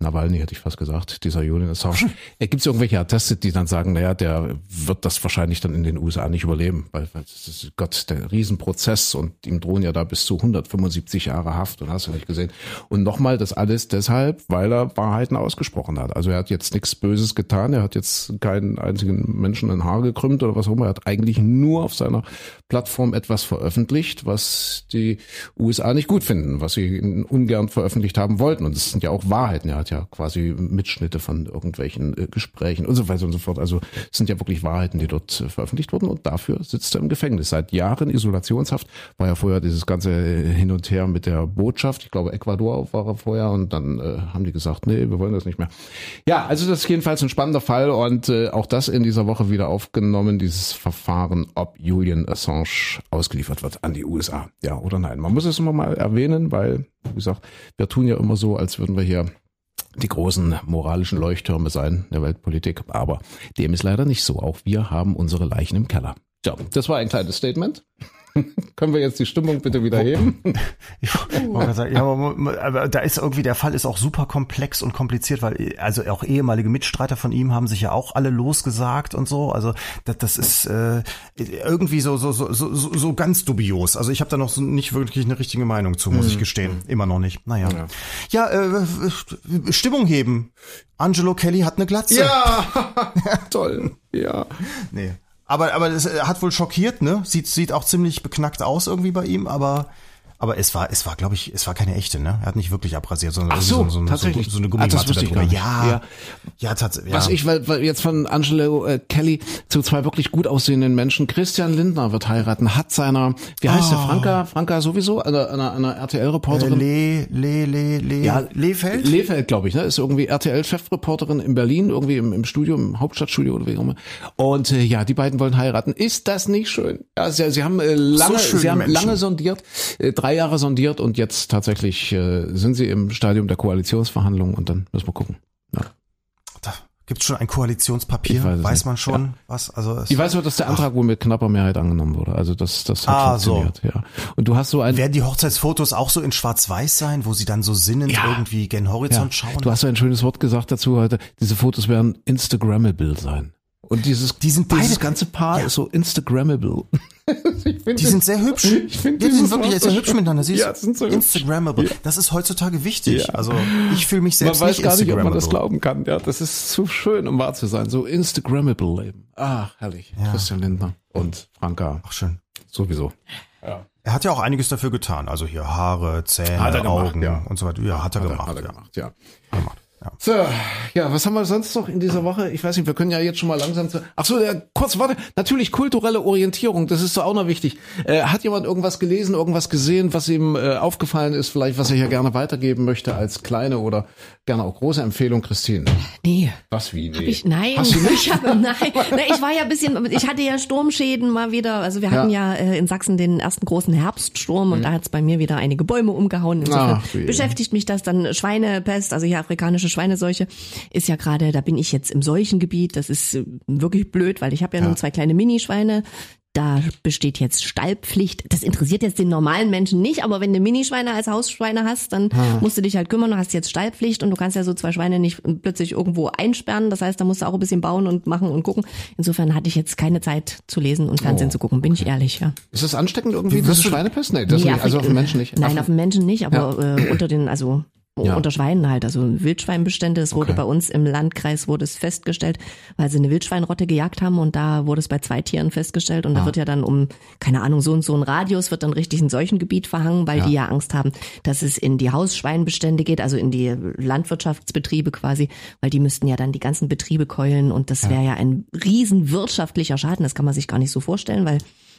Nawalny hätte ich fast gesagt, dieser Julian Assange. Gibt es irgendwelche Atteste, die dann sagen, naja, der wird das wahrscheinlich dann in den USA nicht überleben, weil, weil das ist Gott, der Riesenprozess und ihm drohen ja da bis zu 175 Jahre Haft und hast du nicht gesehen. Und nochmal, das alles deshalb, weil er Wahrheiten ausgesprochen hat. Also er hat jetzt nichts Böses getan, er hat jetzt keinen einzigen Menschen ein Haar gekrümmt oder was auch immer, er hat eigentlich nur auf seiner Plattform etwas veröffentlicht, was die USA nicht gut finden, was sie ungern veröffentlicht haben wollten. Und das sind ja auch Wahrheiten. Er hat ja quasi Mitschnitte von irgendwelchen äh, Gesprächen und so weiter und so fort. Also es sind ja wirklich Wahrheiten, die dort äh, veröffentlicht wurden. Und dafür sitzt er im Gefängnis. Seit Jahren Isolationshaft. War ja vorher dieses ganze Hin und Her mit der Botschaft. Ich glaube, Ecuador war er vorher. Und dann äh, haben die gesagt, nee, wir wollen das nicht mehr. Ja, also das ist jedenfalls ein spannender Fall. Und äh, auch das in dieser Woche wieder aufgenommen, dieses Verfahren, ob Julian Assange ausgeliefert wird an die USA. Ja oder nein. Man muss es immer mal erwähnen, weil, wie gesagt, wir tun ja immer so, als würden wir hier die großen moralischen Leuchttürme sein der Weltpolitik. Aber dem ist leider nicht so. Auch wir haben unsere Leichen im Keller. So, das war ein kleines Statement. Können wir jetzt die Stimmung bitte wieder heben? ja, aber da ist irgendwie, der Fall ist auch super komplex und kompliziert, weil also auch ehemalige Mitstreiter von ihm haben sich ja auch alle losgesagt und so. Also das, das ist äh, irgendwie so, so, so, so, so ganz dubios. Also ich habe da noch so nicht wirklich eine richtige Meinung zu, muss mhm. ich gestehen. Immer noch nicht. Naja. Ja, ja äh, Stimmung heben. Angelo Kelly hat eine Glatze. Ja, toll. Ja. Nee. Aber, aber das äh, hat wohl schockiert, ne? Sieht, sieht auch ziemlich beknackt aus irgendwie bei ihm, aber aber es war, es war, glaube ich, es war keine echte, ne? Er hat nicht wirklich abrasiert, sondern Ach so, so, so, tatsächlich. so, so eine Gummimatte ah, darüber. Ja, ja, ja, tatsächlich. Was ich weil, weil jetzt von Angelo äh, Kelly zu zwei wirklich gut aussehenden Menschen. Christian Lindner wird heiraten, hat seiner, wie heißt oh. der, Franka, Franka sowieso, einer, einer, einer RTL-Reporterin. Äh, Le, Le, Le, Le, ja, Lefeld? Lefeld, glaube ich, ne? Ist irgendwie RTL-Chefreporterin in Berlin, irgendwie im, im Studio, im Hauptstadtstudio oder wie auch immer. Und äh, ja, die beiden wollen heiraten. Ist das nicht schön? Ja, sie, sie haben äh, lange, so sie haben Menschen. lange sondiert, äh, drei Jahre sondiert und jetzt tatsächlich äh, sind sie im Stadium der Koalitionsverhandlungen und dann müssen wir gucken. Ja. Da gibt's schon ein Koalitionspapier? Weiß, weiß man schon ja. was? Also ich weiß nur, dass der Antrag ach. wohl mit knapper Mehrheit angenommen wurde. Also das, das hat ah, funktioniert. So. Ja. Und du hast so ein werden die Hochzeitsfotos auch so in Schwarz-Weiß sein, wo sie dann so sinnend ja. irgendwie gen Horizont schauen? Du hast so ein schönes Wort gesagt dazu heute. Diese Fotos werden Instagrammable sein. Und dieses, die sind beide, dieses ganze Paar ja. ist so Instagrammable. die sind sehr hübsch. Ich finde, die, die sind wirklich sehr hübsch miteinander. Sie ja, sind so Instagrammable. Ja. Das ist heutzutage wichtig. Ja. Also ich fühle mich selbst man weiß gar nicht, ob man das glauben kann. Ja, das ist zu schön, um wahr zu sein. So Instagrammable Leben. Ah, herrlich. Ja. Christian Lindner und Franka. Ach schön. Sowieso. Ja. Er hat ja auch einiges dafür getan. Also hier Haare, Zähne, Augen gemacht, ja. und so weiter. Ja, hat er hat gemacht. Hat er gemacht, ja. Gemacht. Ja. So, ja, was haben wir sonst noch in dieser Woche? Ich weiß nicht, wir können ja jetzt schon mal langsam zu. Ach so, der, kurz, warte. Natürlich kulturelle Orientierung, das ist so auch noch wichtig. Äh, hat jemand irgendwas gelesen, irgendwas gesehen, was ihm äh, aufgefallen ist, vielleicht was er hier gerne weitergeben möchte als kleine oder gerne auch große Empfehlung, Christine? Nee. Was wie? Nee. Ich, nein, Hast du nicht? ich habe nein. nein. Ich war ja ein bisschen, ich hatte ja Sturmschäden mal wieder. Also wir hatten ja, ja äh, in Sachsen den ersten großen Herbststurm und mhm. da hat es bei mir wieder einige Bäume umgehauen. Insofern Ach, beschäftigt mich das dann Schweinepest, also hier afrikanische spanische Schweineseuche ist ja gerade, da bin ich jetzt im Seuchengebiet. Das ist äh, wirklich blöd, weil ich habe ja, ja nun zwei kleine Minischweine. Da besteht jetzt Stallpflicht. Das interessiert jetzt den normalen Menschen nicht, aber wenn du Minischweine als Hausschweine hast, dann hm. musst du dich halt kümmern. Du hast jetzt Stallpflicht und du kannst ja so zwei Schweine nicht plötzlich irgendwo einsperren. Das heißt, da musst du auch ein bisschen bauen und machen und gucken. Insofern hatte ich jetzt keine Zeit zu lesen und Fernsehen oh, zu gucken, bin okay. ich ehrlich, ja. Ist das ansteckend irgendwie, diese Schweinepest? Nee, das nee, nicht, also auf den Menschen nicht. Nein, auf den Menschen nicht, aber ja. äh, unter den, also ja. unter Schweinen halt, also Wildschweinbestände. Es wurde okay. bei uns im Landkreis wurde es festgestellt, weil sie eine Wildschweinrotte gejagt haben und da wurde es bei zwei Tieren festgestellt und ah. da wird ja dann um, keine Ahnung, so und so ein Radius wird dann richtig ein solchen Gebiet verhangen, weil ja. die ja Angst haben, dass es in die Hausschweinbestände geht, also in die Landwirtschaftsbetriebe quasi, weil die müssten ja dann die ganzen Betriebe keulen und das wäre ja. ja ein riesen wirtschaftlicher Schaden, das kann man sich gar nicht so vorstellen, weil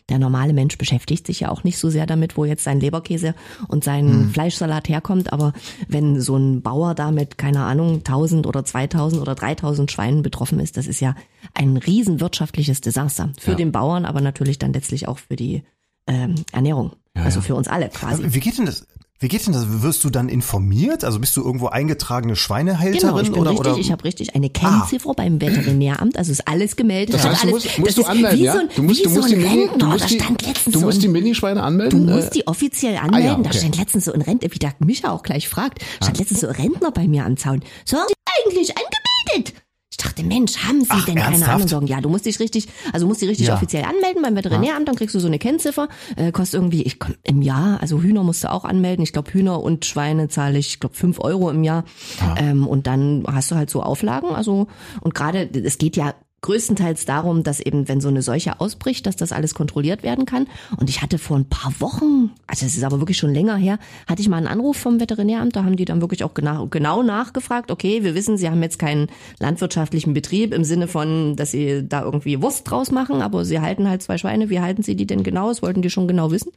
der normale Mensch beschäftigt sich ja auch nicht so sehr damit, wo jetzt sein Leberkäse und sein hm. Fleischsalat herkommt. Aber wenn so ein Bauer damit, keine Ahnung, 1000 oder 2000 oder 3000 Schweinen betroffen ist, das ist ja ein riesen wirtschaftliches Desaster. Für ja. den Bauern, aber natürlich dann letztlich auch für die ähm, Ernährung. Ja, also für uns alle quasi. Wie geht denn das? Wie geht denn das? Wirst du dann informiert? Also bist du irgendwo eingetragene Schweinehälterin Genau, ich bin oder richtig, oder? ich habe richtig eine Kennziffer beim Veterinäramt, also ist alles gemeldet. Das heißt, du alles, musst, musst du anmelden, wie ja? So ein, du musst, wie du musst so die ein Mini, Rentner, du da musst die, stand letztens du so musst ein die Minischweine Du anmelden. musst äh, die offiziell anmelden. ja, Da okay. stand letztens so ein Rentner, wie der Micha auch gleich fragt, stand letztens so ein Rentner bei mir am Zaun. So, eigentlich angemeldet? Ich dachte, Mensch, haben Sie Ach, denn keine ernsthaft? Ahnung? Sagen, ja, du musst dich richtig, also musst dich richtig Ja. offiziell anmelden beim Veterinäramt, dann kriegst du so eine Kennziffer, äh, kostet irgendwie, ich komm, im Jahr, also Hühner musst du auch anmelden. Ich glaube, Hühner und Schweine zahle ich, ich glaube, fünf Euro im Jahr. Ähm, und dann hast du halt so Auflagen. Also, und gerade, es geht ja größtenteils darum, dass eben, wenn so eine Seuche ausbricht, dass das alles kontrolliert werden kann. Und ich hatte vor ein paar Wochen, also es ist aber wirklich schon länger her, hatte ich mal einen Anruf vom Veterinäramt, da haben die dann wirklich auch genau, genau nachgefragt, okay, wir wissen, Sie haben jetzt keinen landwirtschaftlichen Betrieb im Sinne von, dass Sie da irgendwie Wurst draus machen, aber Sie halten halt zwei Schweine, wie halten Sie die denn genau? Das wollten die schon genau wissen.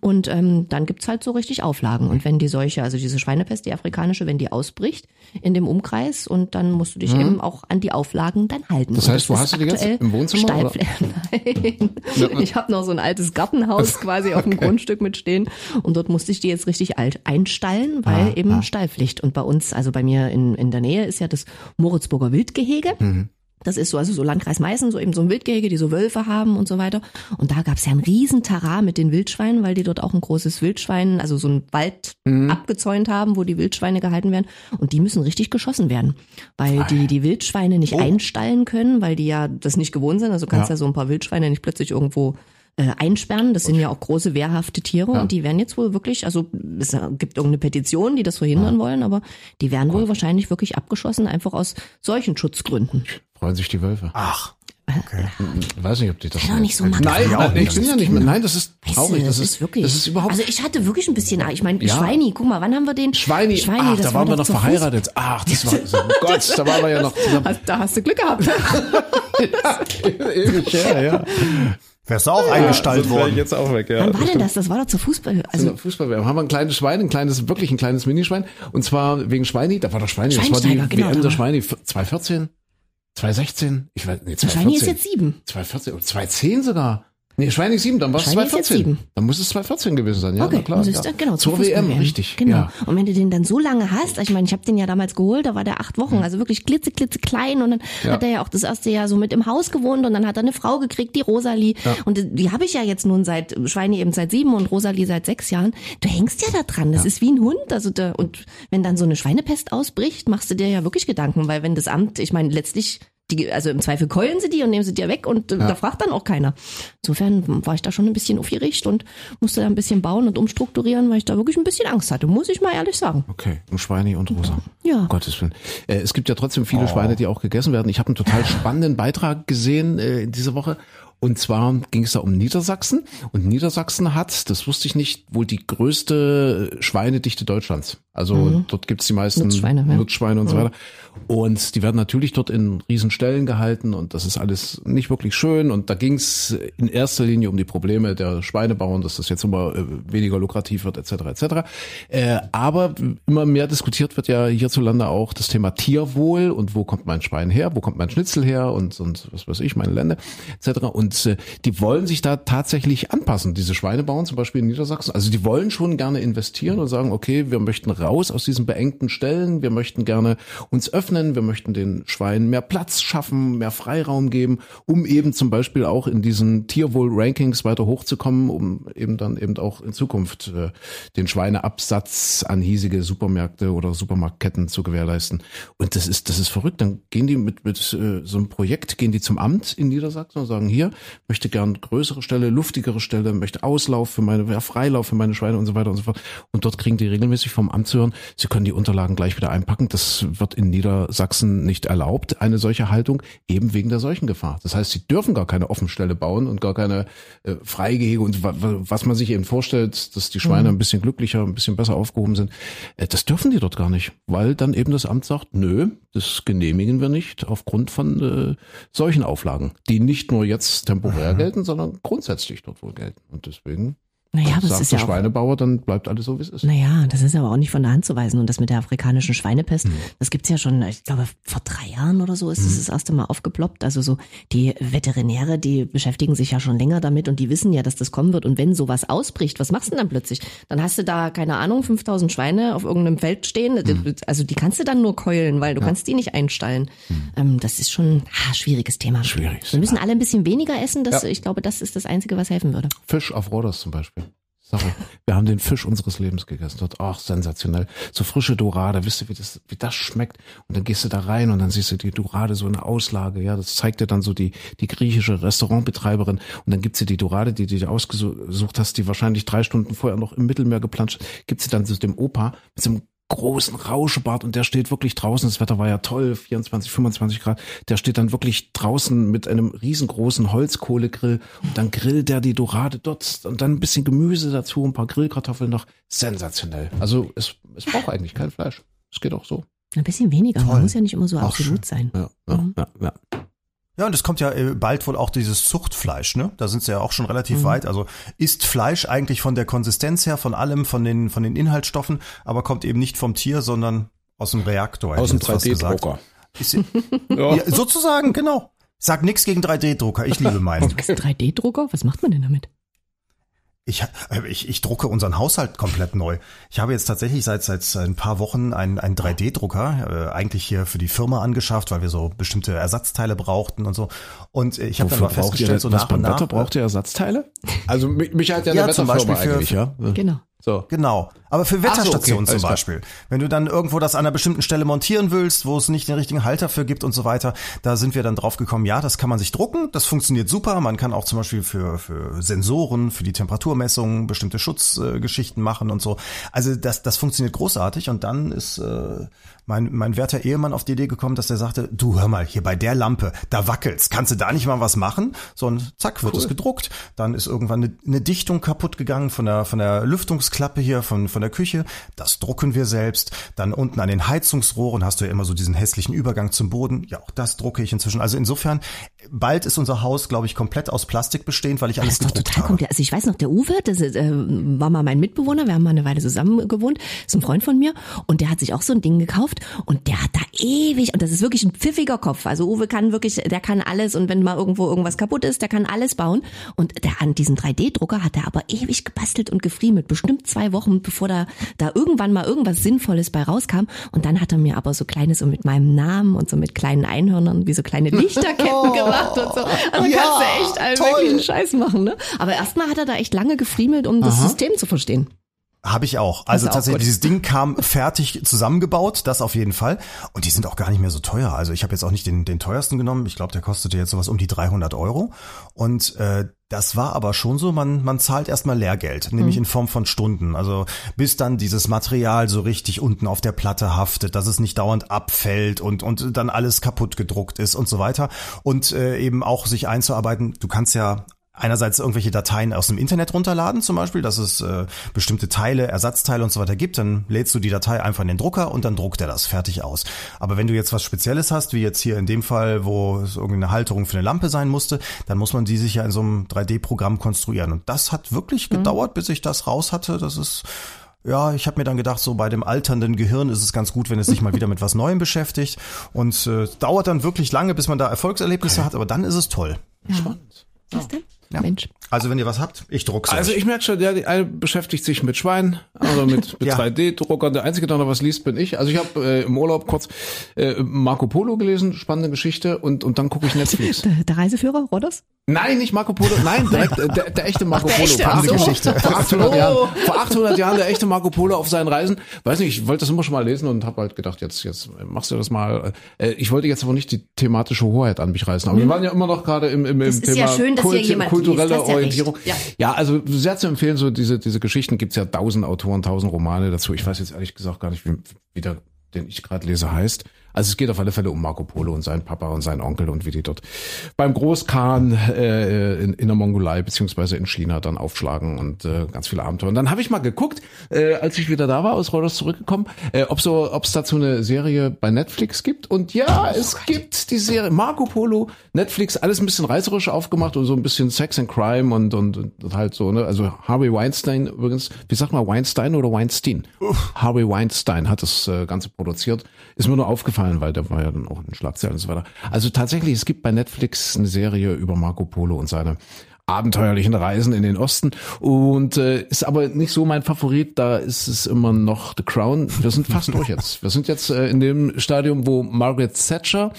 Und ähm, dann gibt's halt so richtig Auflagen. Und wenn die Seuche, also diese Schweinepest, die afrikanische, wenn die ausbricht in dem Umkreis und dann musst du dich eben auch an die Auflagen dann halten. Mhm. Das Und heißt, wo hast du die ganze- aktuell im Wohnzimmer? Steilfläche. Nein. Ich habe noch so ein altes Gartenhaus quasi auf dem Grundstück mit stehen und dort musste ich die jetzt richtig alt einstallen, weil Ah, eben Stallpflicht. Und bei uns, also bei mir in, in der Nähe ist ja das Moritzburger Wildgehege. Mhm. Das ist so, also so Landkreis Meißen, so eben so ein Wildgehege, die so Wölfe haben und so weiter. Und da gab's ja einen riesen Terrain mit den Wildschweinen, weil die dort auch ein großes Wildschwein, also so ein Wald Mhm. abgezäunt haben, wo die Wildschweine gehalten werden. Und die müssen richtig geschossen werden, weil die die Wildschweine nicht einstallen können, weil die ja das nicht gewohnt sind. Also kannst Oh. Ja. ja, so ein paar Wildschweine nicht plötzlich irgendwo äh, einsperren. Das sind ja auch große wehrhafte Tiere Ja. und die werden jetzt wohl wirklich, also es gibt irgendeine Petition, die das verhindern wollen, aber die werden wohl wahrscheinlich wirklich abgeschossen, einfach aus solchen Schutzgründen. Freuen sich die Wölfe. Ach, Ich weiß nicht, ob die das. Sei doch nicht so Nein, makabel. nein, ich bin ja nicht mehr. Nein, das ist traurig. Das ist wirklich. Das ist überhaupt. Also ich hatte wirklich ein bisschen, ich meine, Ja. Schweini, guck mal, wann haben wir den? Schweini, Schweini, ach, das da war waren wir noch verheiratet. Ach, das war, oh Gott, da waren wir ja noch zusammen. Fuß- Da hast du Glück gehabt. Ewig her, ja. Wärst du auch eingestallt Sonst wär ich worden. jetzt auch weg, ja. Wann war denn das? Das war doch zur Fußball. Also Also Fußball, wir haben ein kleines Schwein, ein kleines, wirklich ein kleines Minischwein. Und zwar wegen Schweini, da war doch Schweini, das war die genau, WM der Schweini, 2014, 2016, ich weiß, nee, 2014. Schweini ist jetzt sieben. 2014, oder 2010 sogar. Nee, Schweini ist sieben, dann war es Schweini ist jetzt 2014. sieben. Dann muss es 2014 gewesen sein, ja, Okay, na klar. ja. genau. Zur WM, richtig. Genau. Ja. Und wenn du den dann so lange hast, ich meine, ich habe den ja damals geholt, da war der acht Wochen, also wirklich klitze, klitze klein und dann Ja. hat er ja auch das erste Jahr so mit im Haus gewohnt und dann hat er eine Frau gekriegt, die Rosalie. Und die, die habe ich ja jetzt nun seit, Schweini eben seit sieben und Rosalie seit sechs Jahren. Du hängst ja da dran, das ist wie ein Hund. Also da, und wenn dann so eine Schweinepest ausbricht, machst du dir ja wirklich Gedanken, weil wenn das Amt, ich meine, letztlich die, also im Zweifel keulen sie die und nehmen sie dir weg und äh, da fragt dann auch keiner. Insofern war ich da schon ein bisschen aufgeregt und musste da ein bisschen bauen und umstrukturieren, weil ich da wirklich ein bisschen Angst hatte, muss ich mal ehrlich sagen. Okay, und Schweini und Rosa. Ja. Um Gottes Willen. Äh, es gibt ja trotzdem viele Schweine, die auch gegessen werden. Ich habe einen total spannenden Beitrag gesehen äh, in dieser Woche. Und zwar ging es da um Niedersachsen. Und Niedersachsen hat, das wusste ich nicht, wohl die größte Schweinedichte Deutschlands. Also dort gibt's die meisten Nutzschweine, ja. Nutzschweine und so weiter. Und die werden natürlich dort in Riesenstellen gehalten und das ist alles nicht wirklich schön. Und da ging es in erster Linie um die Probleme der Schweinebauern, dass das jetzt immer äh, weniger lukrativ wird, etc. etc. Äh, aber immer mehr diskutiert wird ja hierzulande auch das Thema Tierwohl und wo kommt mein Schwein her, wo kommt mein Schnitzel her und, und was weiß ich, meine Lende, etc. Und äh, die wollen sich da tatsächlich anpassen, diese Schweinebauern zum Beispiel in Niedersachsen. Also die wollen schon gerne investieren und sagen, okay, wir möchten raus aus diesen beengten Stellen, wir möchten gerne uns öffnen, wir möchten den Schweinen mehr Platz schaffen, mehr Freiraum geben, um eben zum Beispiel auch in diesen Tierwohl-Rankings weiter hochzukommen, um eben dann eben auch in Zukunft äh, den Schweineabsatz an hiesige Supermärkte oder Supermarktketten zu gewährleisten. Und das ist, das ist verrückt. Dann gehen die mit, mit äh, so einem Projekt, gehen die zum Amt in Niedersachsen und sagen, hier, möchte gern größere Stelle, luftigere Stelle, möchte Auslauf für meine, ja, Freilauf für meine Schweine und so weiter und so fort. Und dort kriegen die regelmäßig vom Amt zu hören, sie können die Unterlagen gleich wieder einpacken. Das wird in Niedersachsen nicht erlaubt, eine solche Haltung, eben wegen der Seuchengefahr. Das heißt, sie dürfen gar keine Offenstelle bauen und gar keine äh, Freigehege und wa- wa- was man sich eben vorstellt, dass die Schweine ein bisschen glücklicher, ein bisschen besser aufgehoben sind, äh, das dürfen die dort gar nicht, weil dann eben das Amt sagt, nö, das genehmigen wir nicht aufgrund von äh, solchen Auflagen, die nicht nur jetzt temporär gelten, sondern grundsätzlich dort wohl gelten. Und deswegen Naja, aber es Sagt ist der ja Schweinebauer, dann bleibt alles so, wie es ist. naja, das ist aber auch nicht von der Hand zu weisen. Und das mit der afrikanischen Schweinepest, Hm. das gibt's ja schon, ich glaube, vor drei Jahren oder so ist das das erste Mal aufgeploppt. Also so, die Veterinäre, die beschäftigen sich ja schon länger damit und die wissen ja, dass das kommen wird. Und wenn sowas ausbricht, was machst du denn dann plötzlich? Dann hast du da, keine Ahnung, 5000 Schweine auf irgendeinem Feld stehen. Hm. Also die kannst du dann nur keulen, weil du kannst die nicht einstallen. Ähm, das ist schon ein schwieriges Thema. Schwierig. Wir müssen alle ein bisschen weniger essen. Das, Ja. Ich glaube, das ist das Einzige, was helfen würde. Fisch auf Rodos zum Beispiel. Sache. Wir haben den Fisch unseres Lebens gegessen. Dort, ach, sensationell. So frische Dorade, wisst ihr, wie das, wie das schmeckt? Und dann gehst du da rein und dann siehst du die Dorade so eine Auslage, ja, das zeigt dir dann so die, die griechische Restaurantbetreiberin und dann gibt sie die Dorade, die du dir ausgesucht hast, die wahrscheinlich drei Stunden vorher noch im Mittelmeer geplanscht, gibt sie dann so dem Opa mit so einem großen Rauschebart und der steht wirklich draußen. Das Wetter war ja toll, 24, 25 Grad. Der steht dann wirklich draußen mit einem riesengroßen Holzkohlegrill und dann grillt der die Dorade dort und dann ein bisschen Gemüse dazu, ein paar Grillkartoffeln noch. Sensationell. Also es, es braucht eigentlich kein Fleisch. Es geht auch so. Ein bisschen weniger. Toll. Man muss ja nicht immer so Auch absolut sein. Ja, ja, Mhm. ja, ja. Ja, und es kommt ja äh, bald wohl auch dieses Zuchtfleisch, ne? Da sind sie ja auch schon relativ Mhm. weit. Also ist Fleisch eigentlich von der Konsistenz her, von allem, von den, von den Inhaltsstoffen, aber kommt eben nicht vom Tier, sondern aus dem Reaktor. hätte Aus ich dem jetzt fast gesagt. 3D-Drucker. Ist, ja, sozusagen, genau. Sag nix gegen 3D-Drucker, ich liebe meinen. Was 3D-Drucker? Was macht man denn damit? Ich, äh, ich, ich drucke unseren Haushalt komplett neu. Ich habe jetzt tatsächlich seit seit ein paar Wochen einen, einen 3D-Drucker, äh, eigentlich hier für die Firma angeschafft, weil wir so bestimmte Ersatzteile brauchten und so. Und äh, ich habe dann mal braucht ihr, festgestellt, so nach und nach. Wetter braucht ihr Ersatzteile? Also mich, mich hat ja Ja, eine zum Beispiel für- eigentlich, ja. Genau. So. Genau. Aber für Ach so, okay, Wetterstationen zum. Beispiel. Wenn du dann irgendwo das an einer bestimmten Stelle montieren willst, wo es nicht den richtigen Halter für gibt und so weiter, da sind wir dann drauf gekommen, ja, das kann man sich drucken, das funktioniert super. Man kann auch zum Beispiel für, für Sensoren, für die Temperaturmessungen bestimmte Schutzgeschichten machen und so. Also das, das funktioniert großartig und dann ist äh, mein, mein werter Ehemann auf die Idee gekommen, dass er sagte, du hör mal, hier bei der Lampe, da wackelt's, kannst du da nicht mal was machen? So und zack, wird es gedruckt. Dann ist irgendwann eine, eine Dichtung kaputt gegangen von der, von der Lüftungsklappe hier, von, von der Küche. Das drucken wir selbst. Dann unten an den Heizungsrohren hast du ja immer so diesen hässlichen Übergang zum Boden. Ja, auch das drucke ich inzwischen. Also insofern, bald ist unser Haus, glaube ich, komplett aus Plastik bestehend, weil ich Das alles gedruckt total habe. Also ich weiß noch, der Uwe, das ist, äh, war mal mein Mitbewohner, wir haben mal eine Weile zusammen gewohnt, ist ein Freund von mir und der hat sich auch so ein Ding gekauft und der hat da ewig, und das ist wirklich ein pfiffiger Kopf, also Uwe kann wirklich, der kann alles und wenn mal irgendwo irgendwas kaputt ist, der kann alles bauen und der an diesem 3D-Drucker hat er aber ewig gebastelt und gefriemelt, bestimmt zwei Wochen, bevor da, da irgendwann mal irgendwas Sinnvolles bei rauskam und dann hat er mir aber so kleine, so mit meinem Namen und so mit kleinen Einhörnern, wie so kleine Lichterketten gemacht und so. Also Ja, kannst du echt toll. möglichen Scheiß machen, ne? Aber erstmal hat er da echt lange gefriemelt, um das System zu verstehen. Habe ich auch. Also auch tatsächlich, gut. dieses Ding kam fertig zusammengebaut, das auf jeden Fall. Und die sind auch gar nicht mehr so teuer. Also ich habe jetzt auch nicht den, den teuersten genommen. Ich glaube, der kostete jetzt sowas um die 300 Euro. Und äh, das war aber schon so, man, man zahlt erstmal Lehrgeld, nämlich in Form von Stunden. Also bis dann dieses Material so richtig unten auf der Platte haftet, dass es nicht dauernd abfällt und, und dann alles kaputt gedruckt ist und so weiter. Und äh, eben auch sich einzuarbeiten, du kannst ja einerseits irgendwelche Dateien aus dem Internet runterladen, zum Beispiel, dass es äh, bestimmte Teile, Ersatzteile und so weiter gibt, dann lädst du die Datei einfach in den Drucker und dann druckt er das fertig aus. Aber wenn du jetzt was Spezielles hast, wie jetzt hier in dem Fall, wo es irgendeine Halterung für eine Lampe sein musste, dann muss man die sich ja in so einem 3D-Programm konstruieren. Und das hat wirklich gedauert, bis ich das raus hatte. Das ist ja, ich habe mir dann gedacht, so bei dem alternden Gehirn ist es ganz gut, wenn es sich mal wieder mit was Neuem beschäftigt. Und äh, es dauert dann wirklich lange, bis man da Erfolgserlebnisse hat, aber dann ist es toll. Spannend. Was denn? Ja. Mensch. Also wenn ihr was habt, ich druck's Also euch. ich merke schon, der die eine beschäftigt sich mit Schwein, also mit, mit Ja. 3D-Druckern. Der einzige, der noch was liest, bin ich. Also ich habe äh, im Urlaub kurz äh, Marco Polo gelesen, spannende Geschichte, und und dann gucke ich Netflix. Der, der Reiseführer, Rodos? Nein, nicht Marco Polo, nein, direkt, äh, der, der echte Marco der Polo. echte, Vor ach so. 800 Geschichte. Vor 800 Jahren, vor 800 Jahren der echte Marco Polo auf seinen Reisen. Weiß nicht, ich wollte das immer schon mal lesen und habe halt gedacht, jetzt jetzt machst du das mal. Äh, Ich wollte jetzt aber nicht die thematische Hoheit an mich reißen. Aber wir waren ja immer noch gerade im, im, im Das ist Thema ja schön, dass hier jemand kulturelle ja Orientierung. recht. Ja. Ja, also sehr zu empfehlen, so diese, diese Geschichten gibt's ja tausend Autoren, tausend Romane dazu. Ich weiß jetzt ehrlich gesagt gar nicht, wie, wie der den ich gerade lese, heißt. Also es geht auf alle Fälle um Marco Polo und seinen Papa und seinen Onkel und wie die dort beim Großkhan äh, in, in der Mongolei beziehungsweise in China dann aufschlagen und äh, ganz viele Abenteuer. Und dann habe ich mal geguckt, äh, als ich wieder da war, aus Reuters zurückgekommen, äh, ob so, ob es dazu eine Serie bei Netflix gibt. Und ja, oh, es Gott. gibt die Serie Marco Polo, Netflix, alles ein bisschen reißerisch aufgemacht und so ein bisschen Sex and Crime und, und, und halt so, ne? Also Harvey Weinstein übrigens, wie sagt man Weinstein oder Weinstein? Uff. Harvey Weinstein hat das äh, Ganze produziert. Ist mir nur aufgefallen aufgefallen, weil der war ja dann auch in Schlagzeilen und so weiter. Also tatsächlich, es gibt bei Netflix eine Serie über Marco Polo und seine abenteuerlichen Reisen in den Osten und äh, ist aber nicht so mein Favorit, da ist es immer noch The Crown. Wir sind fast durch jetzt. Wir sind jetzt äh, in dem Stadium, wo Margaret Thatcher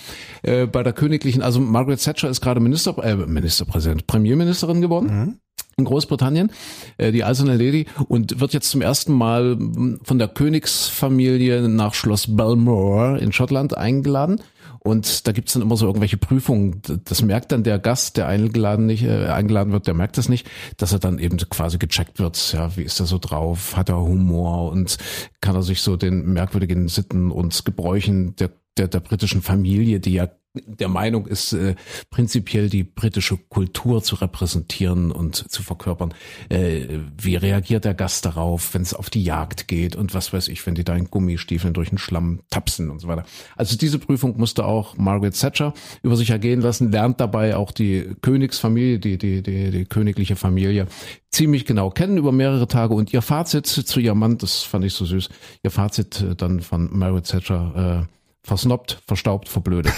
äh, bei der königlichen, also Margaret Thatcher ist gerade Minister, äh, Ministerpräsident, Premierministerin geworden. Mhm in Großbritannien, äh, die Eiserne Lady, und wird jetzt zum ersten Mal von der Königsfamilie nach Schloss Belmore in Schottland eingeladen. Und da gibt's dann immer so irgendwelche Prüfungen. Das merkt dann der Gast, der eingeladen, nicht, äh, eingeladen wird, der merkt das nicht, dass er dann eben quasi gecheckt wird. Ja, wie ist er so drauf? Hat er Humor und kann er sich so den merkwürdigen Sitten und Gebräuchen der der, der britischen Familie, die ja der Meinung ist, äh, prinzipiell die britische Kultur zu repräsentieren und zu verkörpern. Äh, wie reagiert der Gast darauf, wenn es auf die Jagd geht und was weiß ich, wenn die da in Gummistiefeln durch den Schlamm tapsen und so weiter. Also diese Prüfung musste auch Margaret Thatcher über sich ergehen lassen, lernt dabei auch die Königsfamilie, die, die, die, die königliche Familie ziemlich genau kennen über mehrere Tage und ihr Fazit zu ihrem Mann, das fand ich so süß, ihr Fazit äh, dann von Margaret Thatcher, äh, versnoppt, verstaubt, verblödet.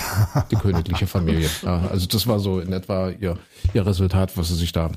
Die königliche Familie. Ja, also das war so in etwa ihr, ihr Resultat, was sie sich da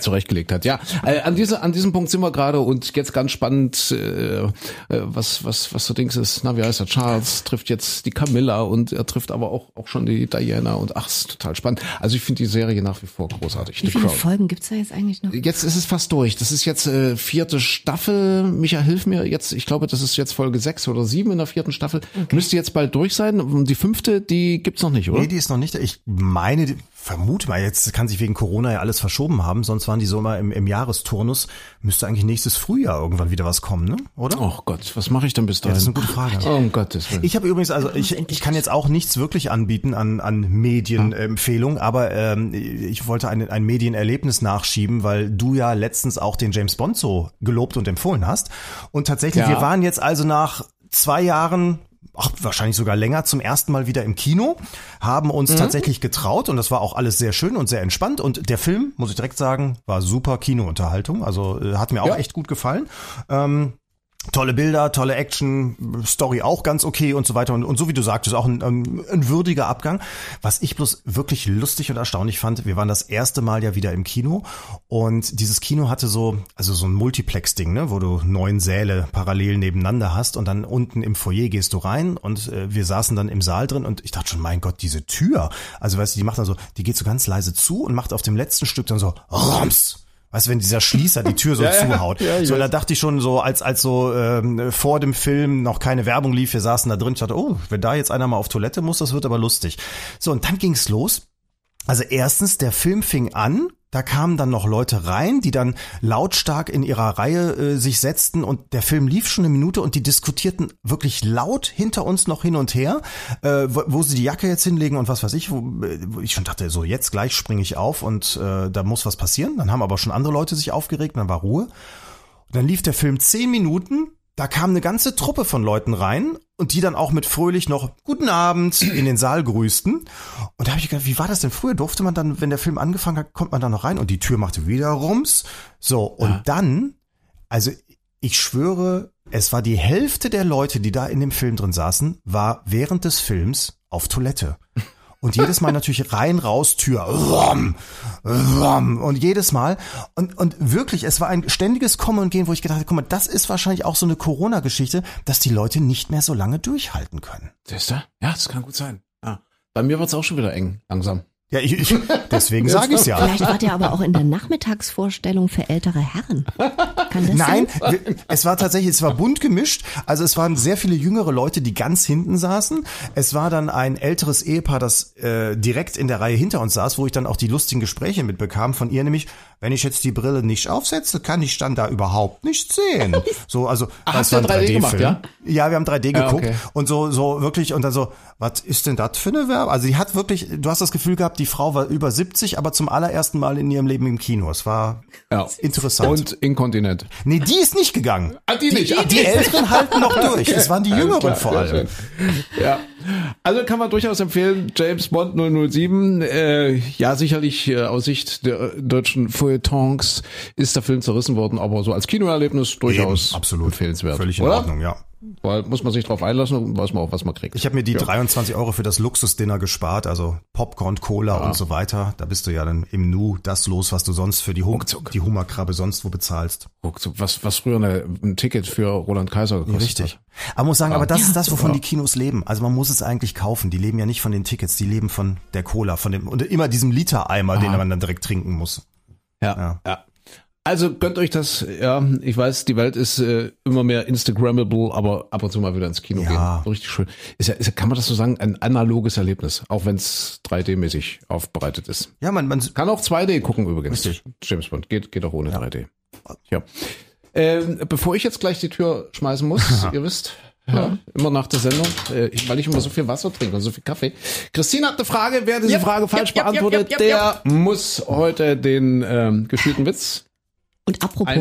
zurechtgelegt hat. Ja, äh, an diese, an diesem Punkt sind wir gerade und jetzt ganz spannend, äh, äh, was was was so Dings ist. Na, wie heißt er? Charles trifft jetzt die Camilla und er trifft aber auch auch schon die Diana und ach, ist total spannend. Also ich finde die Serie nach wie vor großartig. Wie viele Folgen gibt's da jetzt eigentlich noch? Jetzt ist es fast durch. Das ist jetzt äh, vierte Staffel. Micha, hilf mir jetzt. Ich glaube, das ist jetzt Folge sechs oder sieben in der vierten Staffel. Okay. Müsste jetzt bald durch sein. Die fünfte, die gibt's noch nicht, oder? Nee, die ist noch nicht. Ich meine, vermute mal, jetzt kann sich wegen Corona ja alles verschoben haben, sonst waren die so immer im, im Jahresturnus. Müsste eigentlich nächstes Frühjahr irgendwann wieder was kommen, ne? Oder? Oh Gott, was mache ich denn bis dahin? Ja, das ist eine gute Frage. Oh, um Gottes Willen. Ich habe übrigens, also ich, ich kann jetzt auch nichts wirklich anbieten an, an Medienempfehlung, aber ähm, ich wollte ein, ein Medienerlebnis nachschieben, weil du ja letztens auch den James Bond so gelobt und empfohlen hast. Und tatsächlich, ja. wir waren jetzt also nach zwei Jahren ach, wahrscheinlich sogar länger zum ersten Mal wieder im Kino, haben uns mhm. tatsächlich getraut und das war auch alles sehr schön und sehr entspannt und der Film, muss ich direkt sagen, war super Kinounterhaltung, also äh, hat mir auch ja. echt gut gefallen. Ähm, tolle Bilder, tolle Action, Story auch ganz okay und so weiter. Und, und so wie du sagtest, auch ein, ein, ein würdiger Abgang. Was ich bloß wirklich lustig und erstaunlich fand, wir waren das erste Mal ja wieder im Kino und dieses Kino hatte so, also so ein Multiplex-Ding, ne, wo du neun Säle parallel nebeneinander hast und dann unten im Foyer gehst du rein und äh, wir saßen dann im Saal drin und ich dachte schon, mein Gott, diese Tür. Also weißt du, die macht dann so, die geht so ganz leise zu und macht auf dem letzten Stück dann so Rums Weißt du, wenn dieser Schließer die Tür so ja, zuhaut. Ja, so, da dachte ich schon so, als als so ähm, vor dem Film noch keine Werbung lief, wir saßen da drin, ich dachte, oh, wenn da jetzt einer mal auf Toilette muss, das wird aber lustig. So, und dann ging's los. Also erstens, der Film fing an da kamen dann noch Leute rein, die dann lautstark in ihrer Reihe äh, sich setzten und der Film lief schon eine Minute und die diskutierten wirklich laut hinter uns noch hin und her, äh, wo, wo, sie die Jacke jetzt hinlegen und was weiß ich, wo, wo ich schon dachte, so jetzt gleich springe ich auf und äh, da muss was passieren. Dann haben aber schon andere Leute sich aufgeregt, dann war Ruhe. Und dann lief der Film zehn Minuten da kam eine ganze Truppe von Leuten rein und die dann auch mit fröhlich noch Guten Abend in den Saal grüßten. Und da habe ich gedacht, wie war das denn früher? Durfte man dann, wenn der Film angefangen hat, kommt man da noch rein und die Tür machte wieder rums. So, und ja. dann, also ich schwöre, es war die Hälfte der Leute, die da in dem Film drin saßen, war während des Films auf Toilette. Und jedes Mal natürlich rein, raus, Tür, und jedes Mal. Und, und wirklich, es war ein ständiges Kommen und Gehen, wo ich gedacht habe, guck mal, das ist wahrscheinlich auch so eine Corona-Geschichte, dass die Leute nicht mehr so lange durchhalten können. Siehst du? Ja, das kann gut sein. Ja. Bei mir wird's auch schon wieder eng, langsam. Ja, ich, ich deswegen sage ich's ja. Vielleicht wart ihr aber auch in der Nachmittagsvorstellung für ältere Herren. Kann das Nein, sein? es war tatsächlich, es war bunt gemischt. Also es waren sehr viele jüngere Leute, die ganz hinten saßen. Es war dann ein älteres Ehepaar, das äh, direkt in der Reihe hinter uns saß, wo ich dann auch die lustigen Gespräche mitbekam von ihr, nämlich wenn ich jetzt die Brille nicht aufsetze, kann ich dann da überhaupt nichts sehen. So, also Ach, ihr war ein 3D gemacht, 3D-Film. ja? Ja, wir haben 3D Ja, geguckt okay. und so, so wirklich und dann so, was ist denn das für eine Werbung? Also die hat wirklich, du hast das Gefühl gehabt, die Frau war über 70, aber zum allerersten Mal in ihrem Leben im Kino. Es war Ja. interessant. Und inkontinent. nee, die ist nicht gegangen. Ah, die nicht. Die, die Älteren halten noch durch. Es waren die Jüngeren vor allem. Ja. Also kann man durchaus empfehlen, James Bond 007, äh, ja sicherlich äh, aus Sicht der äh, deutschen Feuilletons ist der Film zerrissen worden, aber so als Kinoerlebnis durchaus Eben, absolut. empfehlenswert. Völlig in oder? Ordnung, ja. Weil muss man sich drauf einlassen und weiß man auch, was man kriegt. Ich habe mir die 23 Euro für das Luxusdinner gespart, also Popcorn, Cola und so weiter. Da bist du ja dann im Nu das los, was du sonst für die, hum Ruckzuck. die Hummerkrabbe sonst wo bezahlst. was, was früher eine, ein Ticket für Roland Kaiser gekostet Richtig. hat. Aber man muss sagen, aber das ist das, wovon Ja. die Kinos leben. Also man muss es eigentlich kaufen. Die leben ja nicht von den Tickets, die leben von der Cola, von dem und immer diesem Litereimer, den man dann direkt trinken muss. Ja, Ja. Ja. Also gönnt euch das, ja, ich weiß, die Welt ist äh, immer mehr Instagrammable, aber ab und zu mal wieder ins Kino Ja. gehen. Richtig schön. Ist ja, ist ja, kann man das so sagen, ein analoges Erlebnis, auch wenn es 3D-mäßig aufbereitet ist. Ja, man, man Kann auch 2D gucken übrigens. Richtig. James Bond geht, geht auch ohne 3D. Ja. Ähm, bevor ich jetzt gleich die Tür schmeißen muss, ihr wisst, ja, immer nach der Sendung, äh, ich- weil ich immer so viel Wasser trinke und so viel Kaffee. Christine hat eine Frage, wer diese Yep, Frage falsch yep, yep, beantwortet, yep, yep, der muss heute den ähm, gespielten Witz Und apropos.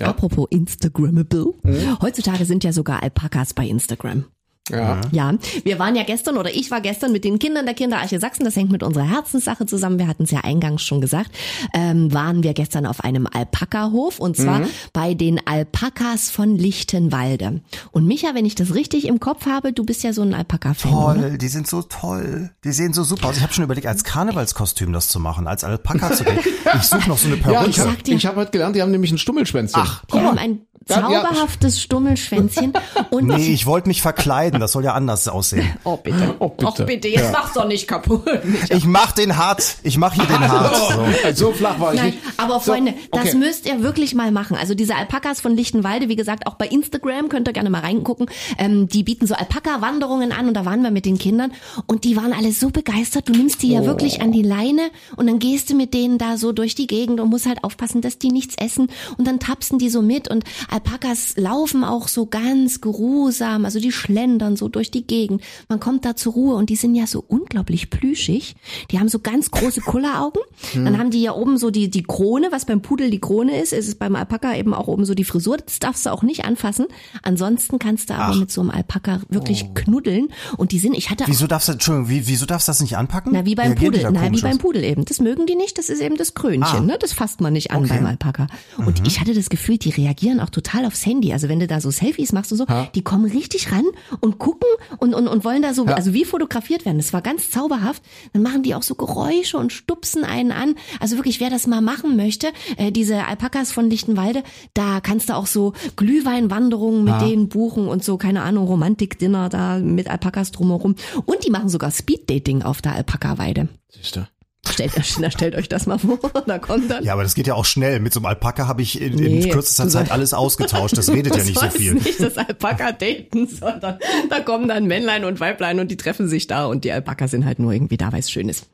Ja. Mhm. apropos Instagrammable. Heutzutage sind ja sogar Alpakas bei Instagram. Ja. Ja, wir waren ja gestern oder ich war gestern mit den Kindern der Kinderarche Sachsen, das hängt mit unserer Herzenssache zusammen, wir hatten es ja eingangs schon gesagt, ähm, waren wir gestern auf einem Alpaka-Hof und zwar bei den Alpakas von Lichtenwalde. Und Micha, wenn ich das richtig im Kopf habe, du bist ja so ein Alpaka-Fan, oder? Toll, die sind so toll. Die sehen so super aus. Ich habe schon überlegt, als Karnevalskostüm das zu machen, als Alpaka zu gehen. Ich suche noch so eine Ja, Perücke. ich habe hab heute gelernt, die haben nämlich ein Stummelschwänzchen. Ach, Die haben ein Ja, ja. zauberhaftes Stummelschwänzchen und nee, ich wollte mich verkleiden. Das soll ja anders aussehen. Oh bitte. Oh, bitte. Och bitte, jetzt mach's doch nicht kaputt. Ich mach den hart. Ich mach hier den hart. So. So flach war ich Nein, nicht. aber So, Freunde, das okay. müsst ihr wirklich mal machen. Also diese Alpakas von Lichtenwalde, wie gesagt, auch bei Instagram könnt ihr gerne mal reingucken. Ähm, die bieten so Alpaka-Wanderungen an und da waren wir mit den Kindern und die waren alle so begeistert. Du nimmst die ja wirklich an die Leine und dann gehst du mit denen da so durch die Gegend und musst halt aufpassen, dass die nichts essen und dann tapsen die so mit und Alpakas laufen auch so ganz geruhsam, also die schlendern so durch die Gegend. Man kommt da zur Ruhe und die sind ja so unglaublich plüschig. Die haben so ganz große Kulleraugen. Dann haben die ja oben so die, die Krone, was beim Pudel die Krone ist, ist es beim Alpaka eben auch oben so die Frisur. Das darfst du auch nicht anfassen. Ansonsten kannst du aber mit so einem Alpaka wirklich knuddeln. Und die sind, ich hatte Wieso darfst du, Entschuldigung, wie, wieso darfst du das nicht anpacken? na, wie beim Reagieren die Pudel. Na, wie beim? Pudel eben. Das mögen die nicht. Das ist eben das Krönchen, Ah. ne? Das fasst man nicht an Okay. beim Alpaka. Und ich hatte das Gefühl, die reagieren auch total aufs Handy. Also wenn du da so Selfies machst und so, die kommen richtig ran und gucken und, und, und wollen da so, also wie fotografiert werden. Das war ganz zauberhaft. Dann machen die auch so Geräusche und stupsen einen an. Also wirklich, wer das mal machen möchte, äh, diese Alpakas von Lichtenwalde, da kannst du auch so Glühweinwanderungen mit denen buchen und so, keine Ahnung, Romantik-Dinner da mit Alpakas drumherum. Und die machen sogar Speed-Dating auf der Alpaka-Weide. Siehst du? Stellt, stellt euch das mal vor, da kommt dann. Ja, aber das geht ja auch schnell. Mit so einem Alpaka habe ich in, Nee, in kürzester Zeit alles ausgetauscht. Das redet ja nicht so viel. nicht das Alpaka daten, sondern da kommen dann Männlein und Weiblein und die treffen sich da und die Alpaka sind halt nur irgendwie da, weil es schön ist.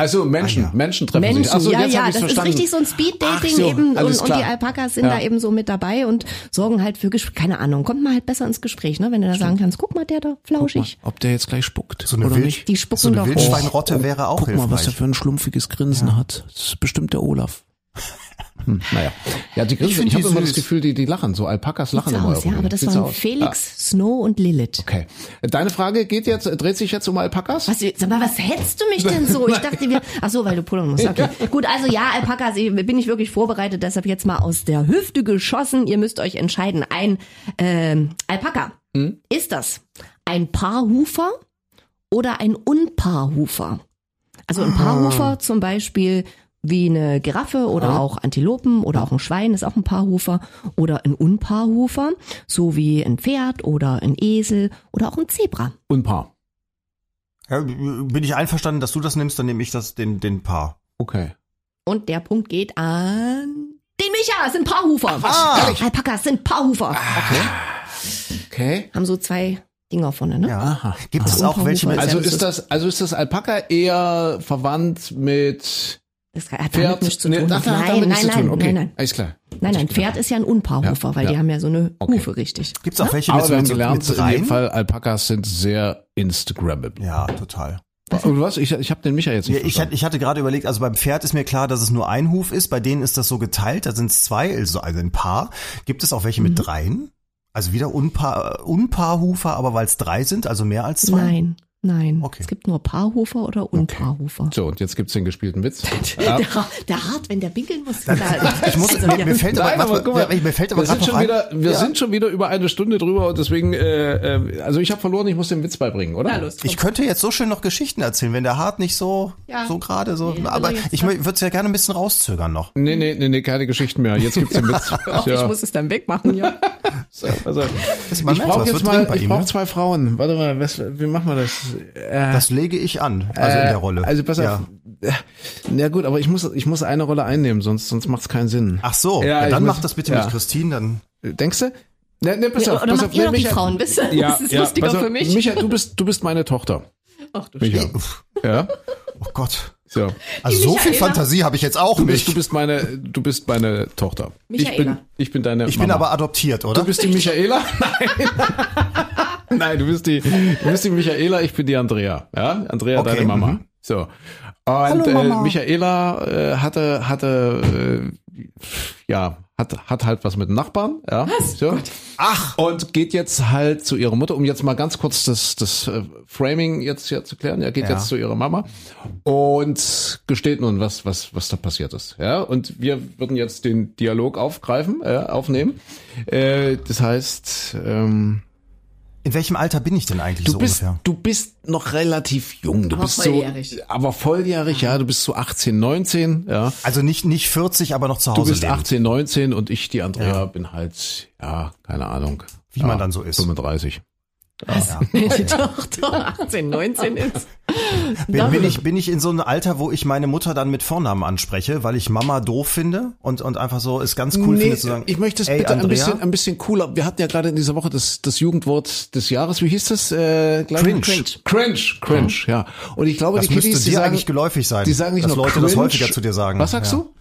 Also Menschen, Ah, ja. Menschen treffen sich. Menschen, Achso, ja, jetzt ja, das verstanden. ist richtig so ein Speed-Dating so, eben und, und die. Alpakas sind Ja. da eben so mit dabei und sorgen halt für Gespräche. Keine Ahnung, kommt man halt besser ins Gespräch, ne? wenn du da sagen kannst, guck mal, der da flauschig. Ob der jetzt gleich spuckt So eine, oder Wild, nicht. Die spucken so eine doch. Wildschweinrotte wäre auch Guck mal, was der hilfreich. für ein schlumpfiges Grinsen hat. Das ist bestimmt der Olaf. Hm, naja. Ja, die Grinsen, ich, find habe immer das. Gefühl, die, die lachen so. Alpakas lachen Sieht's immer aus, ja, aber das Sieht's waren aus. Felix, Snow und Lilith. Okay. Deine Frage geht jetzt, dreht sich jetzt um Alpakas? Was, sag mal, was hättest du mich denn so? Ich dachte, wir, ach so, weil du pullern musst. Okay. Gut, also ja, Alpakas, ich- bin ich wirklich vorbereitet, deshalb jetzt mal aus der Hüfte geschossen. Ihr müsst euch entscheiden. Ein ähm, Alpaka, ist das ein Paarhufer oder ein Unpaarhufer? Also ein Paarhufer zum Beispiel wie eine Giraffe oder auch Antilopen oder auch ein Schwein ist auch ein Paarhufer oder ein Unpaarhufer, so wie ein Pferd oder ein Esel oder auch ein Zebra. Unpaar. Ja, bin ich einverstanden, dass du das nimmst, dann nehme ich das den, den Paar. Okay. Und der Punkt geht an den Micha. Es sind Paarhufer. Ah. Ehrlich? Alpakas sind Paarhufer. Okay. Haben so zwei Dinger vorne, ne? Ja. Aha. Gibt es Aha. auch welche mit, Also Also ist- das, also ist das Alpaka eher verwandt mit Das hat damit Pferd, nichts zu tun. das hat nein, damit nein, nichts zu nein, tun. Okay, nein, nein. alles klar. Nein, nein, Pferd ist ja ein Unpaarhufer, weil ja. die haben ja so eine Okay. Hufe richtig. Gibt's auch welche Aber mit, wir haben gelernt, in dem? Fall, Alpakas sind sehr Instagrammable. Ja, total. Und was? Ich, ich habe den Micha jetzt nicht Ja, ich, hatte, ich hatte gerade überlegt, also beim Pferd ist mir klar, dass es nur ein Huf ist. Bei denen ist das so geteilt, da sind es zwei, also also ein Paar. Gibt es auch welche Mhm. mit dreien? Also wieder Unpaar, Unpaarhufer, aber weil es drei sind, also mehr als zwei? Nein, nein. Okay. Es gibt nur Paarhufer oder Unpaarhufer. So, und jetzt gibt's den gespielten Witz. Ja. Der, der hart, wenn der winkeln muss. Ich muss, Also, mir, ja. mir fällt aber, Nein, aber guck mal, mir fällt aber wir, sind schon noch wieder, ein, wir ja. sind schon wieder über eine Stunde drüber und deswegen, äh, äh, also ich habe verloren, ich muss den Witz beibringen, oder? Na los. Ich könnte jetzt so schön noch Geschichten erzählen, wenn der Hart nicht so, Ja. so gerade so, Nee, aber er jetzt ich würde es ja gerne ein bisschen rauszögern noch. Nee, nee, nee, nee, keine Geschichten mehr. Jetzt gibt's den Witz. Och, Ich muss es dann wegmachen, ja. So, also, ich brauche jetzt mal, ich brauche ne? zwei Frauen. Warte mal, was, wie machen wir das? Äh, Das lege ich an, also in der Rolle. Also pass auf. Ja. Äh, Na gut, aber ich muss, ich muss eine Rolle einnehmen, sonst, sonst macht's keinen Sinn. Ach so, Ja, ja, dann muss- mach das bitte ja. mit Christine, dann. Denkst du? Ne, ne, pass Ja, auf, oder pass macht auf, ihr nee, doch die Micha- Frauen, wisst ihr? Ja, Das ist ja, lustiger auf, für mich. Micha, du bist, du bist meine Tochter. Ach du Micha. Scheiße. Ja, Oh Gott. so. Also so viel Michaela- Fantasie habe ich jetzt auch Du bist, du nicht. bist meine, du bist meine Tochter. Ich bin, Michaela. ich bin deine Ich bin Mama. aber adoptiert, oder? Du bist die Michaela? Nein. Nein, du bist die, du bist die Michaela, ich bin die Andrea. Ja, Andrea, Okay, deine Mama. mhm. So. Und äh, Michaela äh, hatte, hatte, äh, ja, hat, hat halt was mit dem Nachbarn, ja. So. Ach, Und geht jetzt halt zu ihrer Mutter, um jetzt mal ganz kurz das, das äh, Framing jetzt hier zu klären. Er geht Ja. jetzt zu ihrer Mama und gesteht nun, was, was, was da passiert ist. Ja, und wir würden jetzt den Dialog aufgreifen, äh, aufnehmen. Äh, das heißt, ähm, in welchem Alter bin ich denn eigentlich du so bist, ungefähr? du bist noch relativ jung. Du Aber bist volljährig. so, aber volljährig, ja. Du bist so 18, 19, ja. Also nicht, nicht 40, aber noch zu Du Hause bist lebend. 18, 19 und ich, die Andrea, bin halt, ja, keine Ahnung. Wie ja, man dann so ist. 35. Die Tochter 18, 19 ist. Bin, bin, ich, bin ich in so einem Alter, wo ich meine Mutter dann mit Vornamen anspreche, weil ich Mama doof finde und, und einfach so es ganz cool finde zu sagen. ich möchte es bitte ein bisschen, ein bisschen cooler. Wir hatten ja gerade in dieser Woche das, das Jugendwort des Jahres. Wie hieß das? Äh, gleich? Cringe. Cringe. Cringe, ja. Und ich glaube, Das die Kiddies, müsste die dir sagen, eigentlich geläufig sein, die sagen nicht dass nur Leute das cringe. häufiger zu dir sagen. Was sagst Ja. du?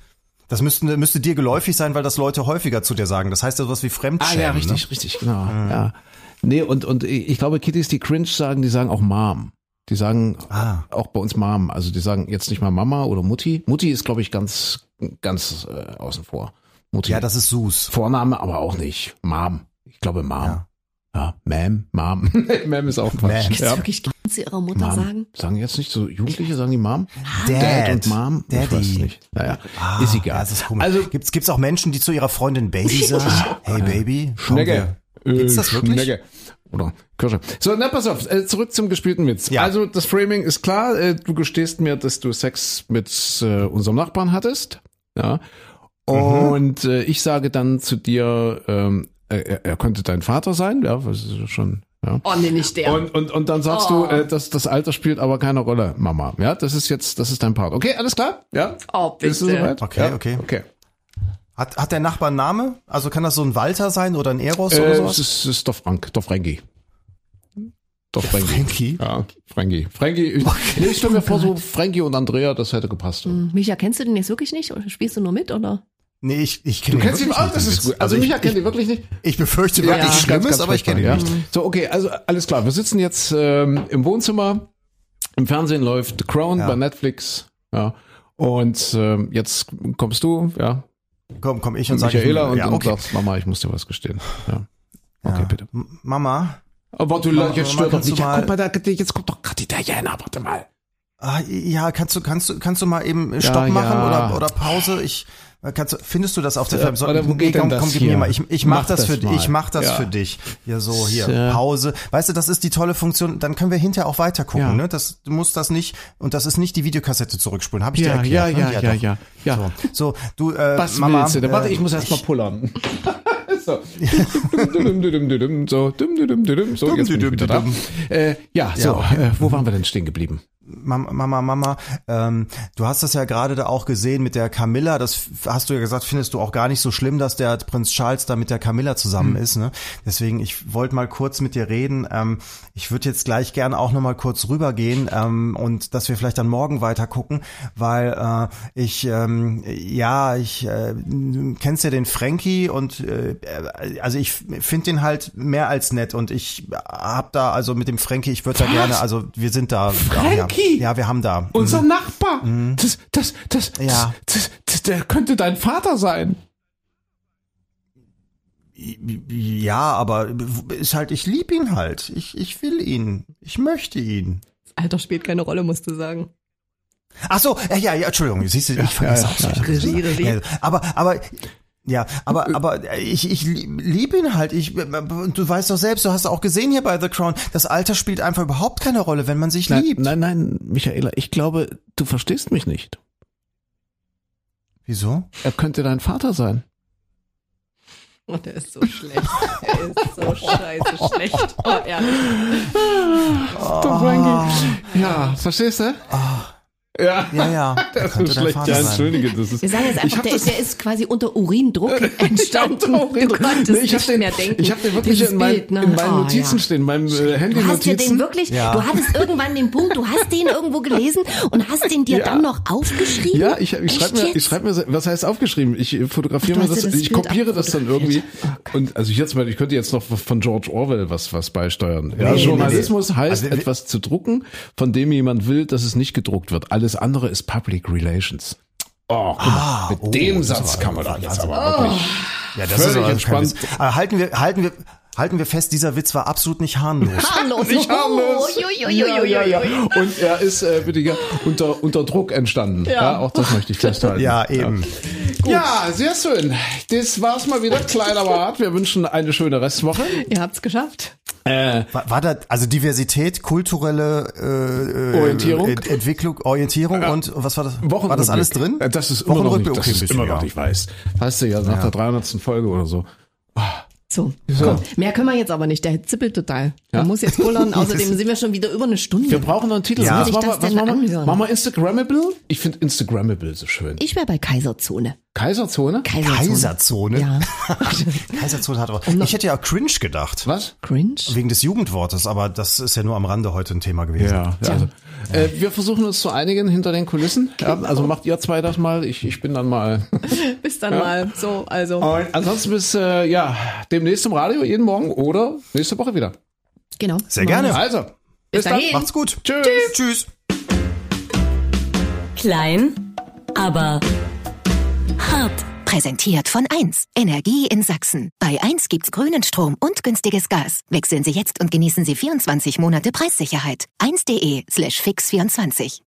Das müsste, müsste dir geläufig sein, weil das Leute häufiger zu dir sagen. Das heißt ja sowas wie Ah Fremdschämen. ja, richtig, Ne? richtig, genau. Ja. Nee, und, und ich glaube, Kiddies, die cringe sagen, die sagen auch Mom. Die sagen Ah. auch bei uns Mom. Also die sagen jetzt nicht mal Mama oder Mutti. Mutti ist, glaube ich, ganz, ganz äh, außen vor. Mutti. Ja, das ist Sus. Vorname aber auch nicht. Mom. Ich glaube Mom. Ja, Ja. Ma'am, Mom. Ma'am ist auch Quatsch. Ma'am. Ja. wirklich kann sie ihrer Mutter Mom. sagen? Sagen jetzt nicht so Jugendliche, sagen die Mom? Dad. und Mom? Ich Daddy. weiß es nicht. Naja, Ah, ist egal. Ja, das ist komisch. Also, gibt's, gibt's auch Menschen, die zu ihrer Freundin Baby sagen? Hey Baby. komm, Schnecke. Wir- Gibt's das wirklich? Schnecke. Oder Kirsche. So, na pass auf, äh, zurück zum gespielten Witz. Ja. Also das Framing ist klar, äh, du gestehst mir, dass du Sex mit äh, unserem Nachbarn hattest. Ja. Und äh, ich sage dann zu dir, ähm, er, er könnte dein Vater sein, ja, was ist schon, ja. Oh, nee, nicht der. Und, und, und dann sagst Oh. du, äh, dass das Alter spielt aber keine Rolle, Mama. Ja, das ist jetzt, das ist dein Part. Okay, alles klar? Ja? oh, bitte. Bist du soweit? Okay, ja? okay. Okay. Hat, hat der Nachbar einen Namen? Also kann das so ein Walter sein oder ein Eros Äh, oder es sowas? ist, es ist doch Frank, doch Frankie. Doch Frankie. Frankie? Ja, Frankie. Frankie. Ich, nee, ich stelle mir vor, so Frankie und Andrea, das hätte gepasst. Hm, Micha, kennst du den jetzt wirklich nicht? Oder spielst du nur mit, oder? Nee, ich, ich kenne Du kennst ihn auch, nicht, das ist gut. Also, ich, Micha kennt ich, ihn wirklich nicht. ich befürchte wirklich ganz, Schlimmes, ganz aber ich kenne ihn furchtbar, nicht. So, okay, also alles klar. Wir sitzen jetzt ähm, im Wohnzimmer. Im Fernsehen läuft The Crown Ja. bei Netflix. Ja. Und ähm, jetzt kommst du, ja, Komm, komm, ich und sage Michaela und, ja, und okay. sagst, Mama, ich muss dir was gestehen. Ja. Okay, Ja. bitte. Mama, Aber du, Mama, jetzt Mama, stör doch nicht. Ja, guck mal, da, jetzt kommt doch gerade die Diana, warte mal. ah, ja, kannst du, kannst du, kannst du mal eben Stopp Ja, machen ja. oder, oder Pause? Ich, kannst findest du das auf der Äh, Fernseher? oder wo geht denn komm, das komm, gib hier? mir mal. Ich, ich mach, Mach das, das für dich. Ich mach das Ja. für dich. Ja, so hier Ja. Pause. Weißt du, das ist die tolle Funktion. Dann können wir hinterher auch weiter gucken. Ja. Ne, das du musst das nicht und das ist nicht die Videokassette zurückspulen. Habe ich dir Ja, erklärt? ja, ne? ja, ja, ja, ja. So, so du, äh, Was Mama. willst du denn? Warte, äh, ich muss erst mal pullern. so. So, so, jetzt bin ich wieder da. Äh, ja, so, äh, wo waren wir denn stehen geblieben? Mama, Mama, Mama, ähm, du hast das ja gerade da auch gesehen mit der Camilla. Das hast du ja gesagt, findest du auch gar nicht so schlimm, dass der Prinz Charles da mit der Camilla zusammen Hm. ist. Ne? Deswegen, ich wollte mal kurz mit dir reden. Ähm, ich würde jetzt gleich gern auch noch mal kurz rübergehen ähm, und dass wir vielleicht dann morgen weiter gucken, weil äh, ich, ähm, ja, ich äh, kennst ja den Frankie und äh, also ich finde den halt mehr als nett und ich hab da also mit dem Frankie, ich würde da gerne, also wir sind da. Frankie? Ja, ja wir haben da. Unser Nachbar. Das, das, das, Ja. das, das, der könnte dein Vater sein. Ja, aber ist halt, ich lieb ihn halt. Ich, ich will ihn. Ich möchte ihn. Alter spielt keine Rolle, musst du sagen. Ach so, ja, ja, ja Entschuldigung, siehst du, ich vergesse auch so. Regie, Regie. Ja, aber, aber, ja, aber, aber ich, ich liebe ihn halt. Ich, du weißt doch selbst, du hast auch gesehen hier bei The Crown, das Alter spielt einfach überhaupt keine Rolle, wenn man sich Nein, liebt. nein, nein, Michaela, ich glaube, du verstehst mich nicht. Wieso? Er könnte dein Vater sein. Oh, der ist so schlecht. Er ist so scheiße schlecht. Oh, ehrlich. Frankie. Ja, verstehst du? Ja. Ja, ja. Das ist schlecht. Vater Ja, entschuldige, das ist. Wir sagen jetzt einfach, der, das- der ist quasi unter Urindruck entstanden. auch Du konntest Nee, ich nicht den, mehr denken. Ich habe den wirklich in, mein, Bild, ne? in meinen Oh, Notizen ja. stehen, in meinem äh, Du hast ja den Handy-Notizen. wirklich, Ja. du hattest irgendwann den Punkt, du hast den irgendwo gelesen und hast den dir Ja. dann noch aufgeschrieben? Ja, ich, ich schreibe mir, ich schreib mir, was heißt aufgeschrieben? Ich äh, fotografiere mir das, das ich kopiere das dann irgendwie. abfotografiert. Oh und also ich jetzt mal, ich könnte jetzt noch von George Orwell was, was beisteuern. Ja, Nee, Journalismus nee. heißt, Also, etwas zu drucken, von dem jemand will, dass es nicht gedruckt wird. Alles andere ist Public Relations. Oh, guck mal, mit oh, dem das Satz kann man doch jetzt aber wirklich. Ja, das Völlig ist entspannt. Aber halten wir, halten wir, halten wir fest, dieser Witz war absolut nicht harmlos. Harmlos. Nicht harmlos. Ja, ja, ja. Und er ist äh, bitte, ja, unter, unter Druck entstanden. Ja. auch das möchte ich festhalten. Ja, eben. Ja, sehr schön. Das war's mal wieder, kleiner Bart. Wir wünschen eine schöne Restwoche. Ihr habt's geschafft. Äh, War, war da also Diversität, kulturelle äh, äh, Orientierung? Ent Entwicklung, Orientierung und was war das? War das alles drin? Das ist immer noch nicht, das ist immer ja. noch nicht weiß. Weißt du ja, nach der 300. Folge oder so. So. So. Komm, mehr können wir jetzt aber nicht. Der zippelt total. Der muss jetzt pullern. Außerdem sind wir schon wieder über eine Stunde. Wir brauchen noch einen Titel. Ja. Was machen wir? Machen wir Instagrammable? Ich finde Instagrammable so schön. ich wäre bei Kaiserzone. Kaiserzone? Kaiserzone. Kaiserzone? Ja. Kaiserzone hat aber. Ich hätte ja cringe gedacht. Was? Cringe? Wegen des Jugendwortes, aber das ist ja nur am Rande heute ein Thema gewesen. Ja, also, äh, wir versuchen uns zu einigen hinter den Kulissen. Ja, also macht ihr zwei das mal, ich, ich bin dann mal. Bis dann mal. So, also. Und ansonsten bis äh, ja demnächst im Radio jeden Morgen oder nächste Woche wieder. Genau. Sehr gerne. Also Bis dann. dahin. Macht's gut. Tschüss. Tschüss. Klein, aber hart. Präsentiert von 1. Energie in Sachsen. Bei 1 gibt's grünen Strom und günstiges Gas. Wechseln Sie jetzt und genießen Sie 24 Monate Preissicherheit. 1.de slash fix24.